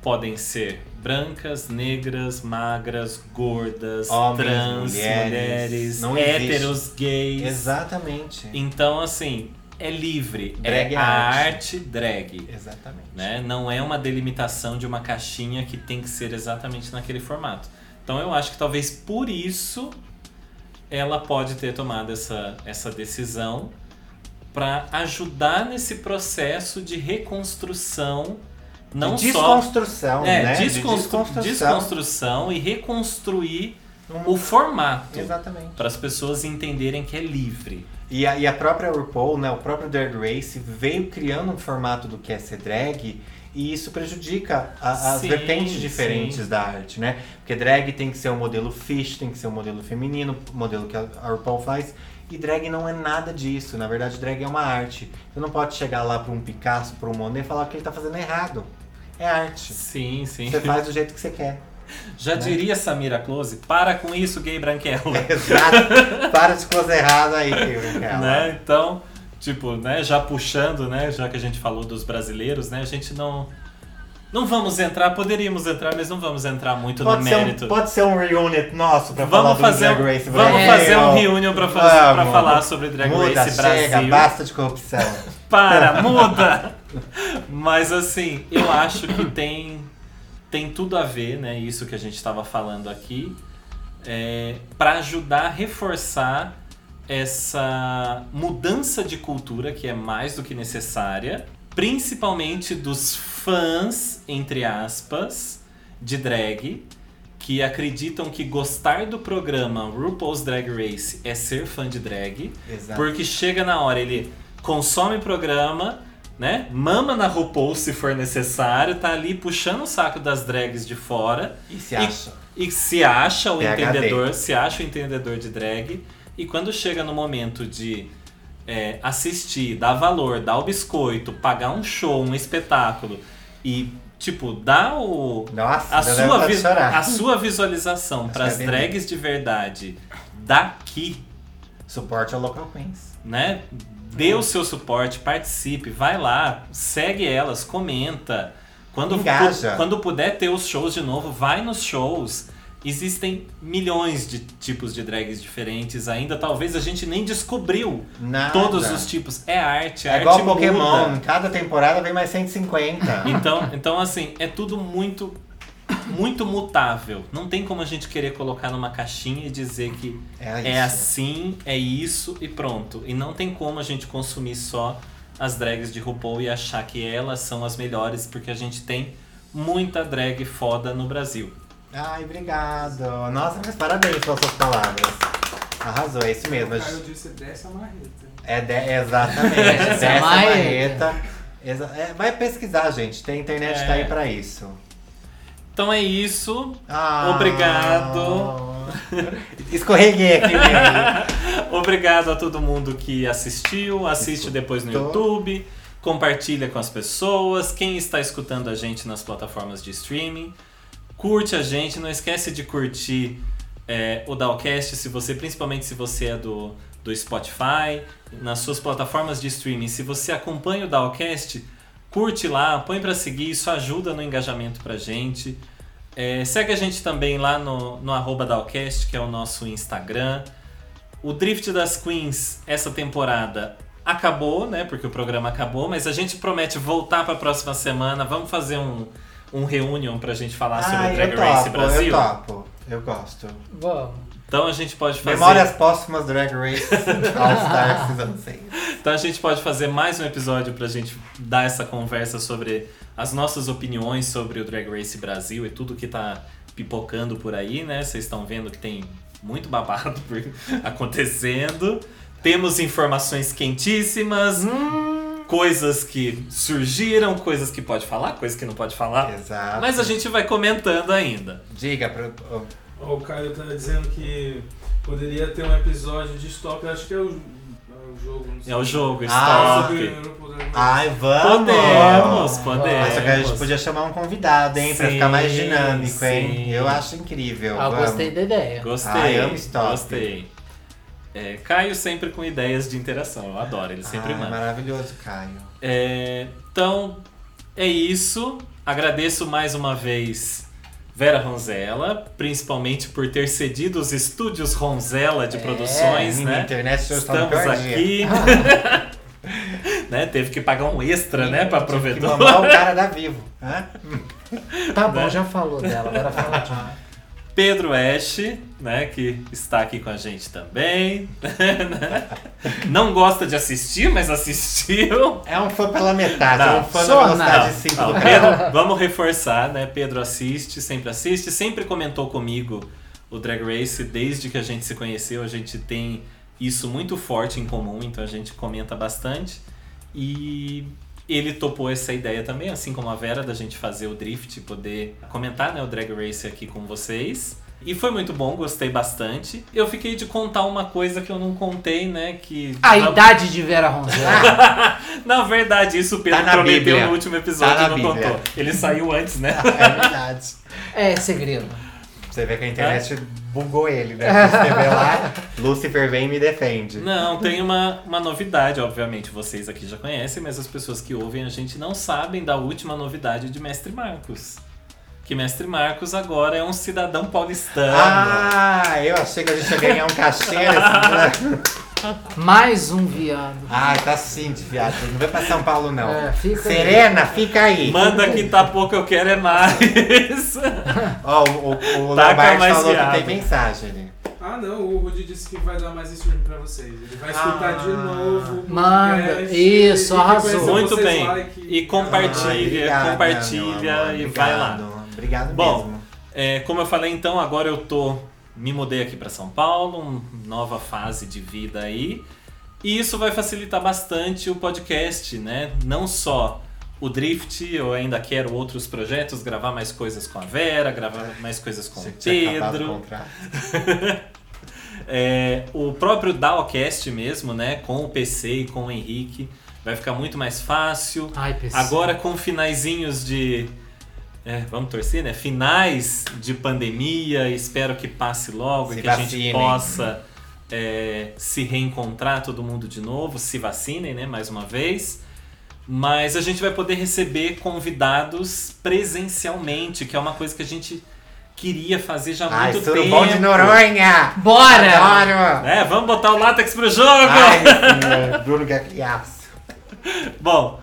podem ser brancas, negras, magras, gordas, Homens, trans, mulheres, mulheres, héteros, gays. Exatamente. Então assim, é livre, Drag é é a arte. arte drag Exatamente. né? Não é uma delimitação de uma caixinha que tem que ser exatamente naquele formato. Então eu acho que talvez por isso ela pode ter tomado essa, essa decisão para ajudar nesse processo de reconstrução, não de só desconstrução, é, né? De desconstru- desconstrução e reconstruir o formato Exatamente. para as pessoas entenderem que é livre. E a, e a própria RuPaul, né, o próprio Drag Race veio criando um formato do que é ser drag e isso prejudica a- as Sim, vertentes diferentes sim. da arte, né? Porque drag tem que ser um modelo fish, tem que ser um modelo feminino, o modelo que a, RuPaul faz. E drag não é nada disso. Na verdade, drag é uma arte. Você não pode chegar lá para um Picasso, para um Monet e falar que ele tá fazendo errado. É arte. Sim, sim. Você faz do jeito que você quer. Já diria Samira Close, para com isso, gay branquela. Exato. Para de coisa errada aí, Kevin. né? Então, tipo, né, já puxando, né, já que a gente falou dos brasileiros, né, a gente não não vamos entrar, poderíamos entrar, mas não vamos entrar muito Pode no mérito. um, pode ser um reunion nosso pra falar vamos do fazer, Drag Race vamos Brasil. fazer um reunion pra, faz- pra Vamos. falar sobre Drag Muda, Race chega, Brasil. basta de corrupção. Para, muda! Mas assim, eu acho que tem, tem tudo a ver, né? Isso que a gente estava falando aqui, é, para ajudar a reforçar essa mudança de cultura que é mais do que necessária, principalmente dos fãs, entre aspas, de drag, que acreditam que gostar do programa RuPaul's Drag Race é ser fã de drag, Exato. porque chega na hora, ele consome o programa, né? Mama na RuPaul se for necessário, tá ali puxando o saco das drags de fora. E se acha. E se acha o PhD. entendedor, se acha o entendedor de drag. E quando chega no momento de é, assistir, dar valor, dar o biscoito, pagar um show, um espetáculo e, tipo, dar o, Nossa, a, sua chorar. a sua visualização para as é bem drags de verdade daqui, Suporte ao Local Queens. né? Dê o seu suporte, participe, vai lá, segue elas, comenta. Quando, Engaja. quando puder ter os shows de novo, vai nos shows. Existem milhões de tipos de drags diferentes ainda. Talvez a gente nem descobriu Nada. todos os tipos. É arte, É igual arte Pokémon, muda. cada temporada vem mais 150. Então, então, assim, é tudo muito, muito mutável. Não tem como a gente querer colocar numa caixinha e dizer que É é assim, é isso e pronto. E não tem como a gente consumir só as drags de RuPaul e achar que elas são as melhores, porque a gente tem muita drag foda no Brasil. Ai, obrigado. Nossa, mas parabéns pelas suas palavras. Arrasou, é isso mesmo. O Caio disse dessa marreta. É, de, exatamente. Essa Dessa marreta. marreta. Exa- é, vai pesquisar, gente. Tem internet É. tá aí pra isso. Então é isso. Ah. Obrigado. Escorreguei aqui mesmo. Obrigado a todo mundo que assistiu, assiste depois no. YouTube, compartilha com as pessoas, quem está escutando a gente nas plataformas de streaming, curte a gente, não esquece de curtir é, o Dalcast, se você, principalmente se você é do, do Spotify, nas suas plataformas de streaming, se você acompanha o Dalcast, curte lá, põe pra seguir, isso ajuda no engajamento pra gente. É, segue a gente também lá no, no arroba Dalcast, que é o nosso Instagram. O Drift das Queens, essa temporada, acabou, né? Porque o programa acabou, mas a gente promete voltar pra próxima semana. Vamos fazer um, um reunion pra gente falar sobre Ai, o Drag eu Race topo, Brasil. eu topo. Eu gosto. Vamos. Então a gente pode fazer. Memórias póstumas Drag Race All Star Season 6. Então a gente pode fazer mais um episódio pra gente dar essa conversa sobre as nossas opiniões sobre o Drag Race Brasil e tudo que tá pipocando por aí, né? Vocês estão vendo que tem muito babado acontecendo. Temos informações quentíssimas, coisas que surgiram, coisas que pode falar, coisas que não pode falar. Exato. Mas a gente vai comentando ainda. Diga Ó, O Caio tá dizendo que poderia ter um episódio de stop, eu acho que é o, é o jogo. Não sei. É o jogo, Ah, stop. Ai, vamos! Podemos, podemos. Nossa, que a gente podia chamar um convidado, hein? pra Sim, ficar mais dinâmico, hein? sim. Eu acho incrível. Ah, vamos. gostei da ideia. Gostei. Ai, amo stop. Gostei. É, Caio sempre com ideias de interação, eu adoro, ele sempre Ai, manda. maravilhoso, Caio. É, então, é isso. Agradeço mais uma vez Vera Ronzella, principalmente por ter cedido os estúdios Ronzella de produções, Minha né? internet Estamos aqui. né? Teve que pagar um extra, né, pra Que provedor. mamar o cara da Vivo. Hã? Tá bom, já falou dela, agora fala de. Pedro Ash, né, que está aqui com a gente também. Não gosta de assistir, mas assistiu. É um fã pela metade, Não, é um fã da velocidade Não, 5 não, do Pedro, vamos reforçar, né? Pedro assiste, sempre assiste, sempre comentou comigo o Drag Race desde que a gente se conheceu. A gente tem isso muito forte em comum, então a gente comenta bastante. E ele topou essa ideia também, assim como a Vera, da gente fazer o drift, poder comentar né, o Drag Race aqui com vocês. E foi muito bom, gostei bastante. Eu fiquei de contar uma coisa que eu não contei, né? Que. A idade de Vera Ronzella. Na verdade, isso o Pedro Tá na prometeu Bíblia. no último episódio Tá na e não Bíblia. contou. Ele saiu antes, né? É verdade. é segredo. Você vê que a internet bugou ele, né? Você vê lá, Lucifer vem e me defende. Não, tem uma, uma novidade, obviamente vocês aqui já conhecem, mas as pessoas que ouvem a gente não sabem da última novidade de Mestre Marcos. Que Mestre Marcos agora é um cidadão paulistano. Ah, eu achei que a gente ia ganhar um cachê. nesse- Mais um viado. ah, tá sim, de viado. Não vai pra São Paulo, não. É, fica aí. Serena, fica aí. Manda que tá pouco, eu quero é mais. Ó, o, o, o Taca Lombardi mais falou viado. que tem mensagem ali. Ah não, o Rudy disse que vai dar mais stream pra vocês. Ele vai escutar Ah. de novo. o Manda. Isso, arrasou. Muito bem. lá que- E compartilha, obrigada, compartilha e vai lá. Obrigado. Obrigado Bom, mesmo. É, como eu falei então, agora eu tô me mudei aqui para São Paulo, uma nova fase de vida aí. E isso vai facilitar bastante o podcast, né? Não só o Drift, eu ainda quero outros projetos, gravar mais coisas com a Vera, gravar mais coisas com Você o o Pedro. contrato. É, o próprio Dowcast mesmo, né? Com o PC e com o Henrique, vai ficar muito mais fácil. Ai, PC. Agora com finaizinhos de. É, vamos torcer, né? Finais de pandemia, espero que passe logo Se e que a gente vacinem. possa é, se reencontrar todo mundo de novo, se vacinem, né? Mais uma vez. Mas a gente vai poder receber convidados presencialmente, que é uma coisa que a gente queria fazer já há Ai, muito tudo tempo. bom de Noronha! Bora! Adoro! É, vamos botar o látex pro jogo! Ai, Bruno Gagliasso. Bom,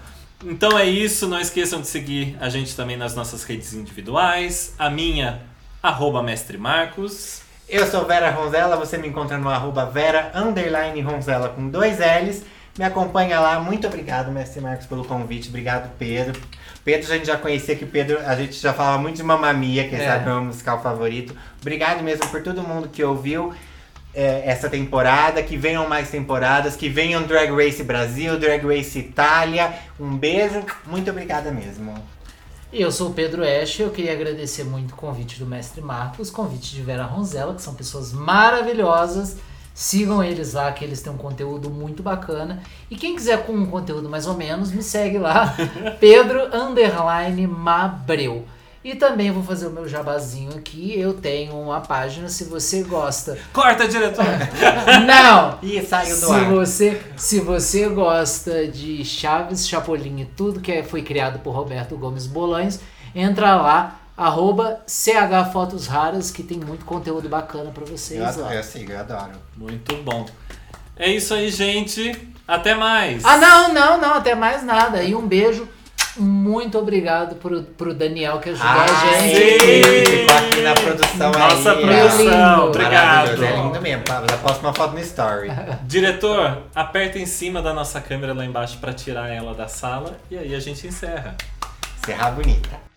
então é isso. Não esqueçam de seguir a gente também nas nossas redes individuais. A minha, arroba Mestre Marcos. Eu sou Vera Ronzella, você me encontra no arroba Vera underline Ronzella com dois L's. Me acompanha lá. Muito obrigado, Mestre Marcos, pelo convite. Obrigado, Pedro. Pedro, a gente já conhecia que o Pedro, a gente já falava muito de Mamamia, que É. sabe meu musical favorito. Obrigado mesmo por todo mundo que ouviu é, essa temporada, que venham mais temporadas, que venham Drag Race Brasil, Drag Race Itália. Um beijo, muito obrigada mesmo. Eu sou o Pedro Esch, eu queria agradecer muito o convite do Mestre Marcos, convite de Vera Ronzella, que são pessoas maravilhosas. Sigam eles lá, que eles têm um conteúdo muito bacana. E quem quiser com um conteúdo mais ou menos, me segue lá, Pedro Underline Mabreu. E também vou fazer o meu jabazinho aqui. Eu tenho uma página, se você gosta. Corta, diretor! Não! Ih, saiu do Se ar. você, se você gosta de Chaves, Chapolin e tudo que é- foi criado por Roberto Gomes Bolanhos, entra lá, arroba CH Fotos Raras, que tem muito conteúdo bacana pra vocês Eu, adoro, lá. eu sigo, eu adoro. Muito bom. É isso aí, gente. Até mais. Ah, não, não, não, até mais nada. E um beijo. Muito obrigado pro, pro Daniel que ajudou a Ai, gente. ficou aqui na produção Nossa aí. produção, lindo. obrigado. É lindo mesmo. tá? Já posto uma foto no story. Diretor, aperta em cima da nossa câmera lá embaixo para tirar ela da sala e aí a gente encerra. Serra bonita.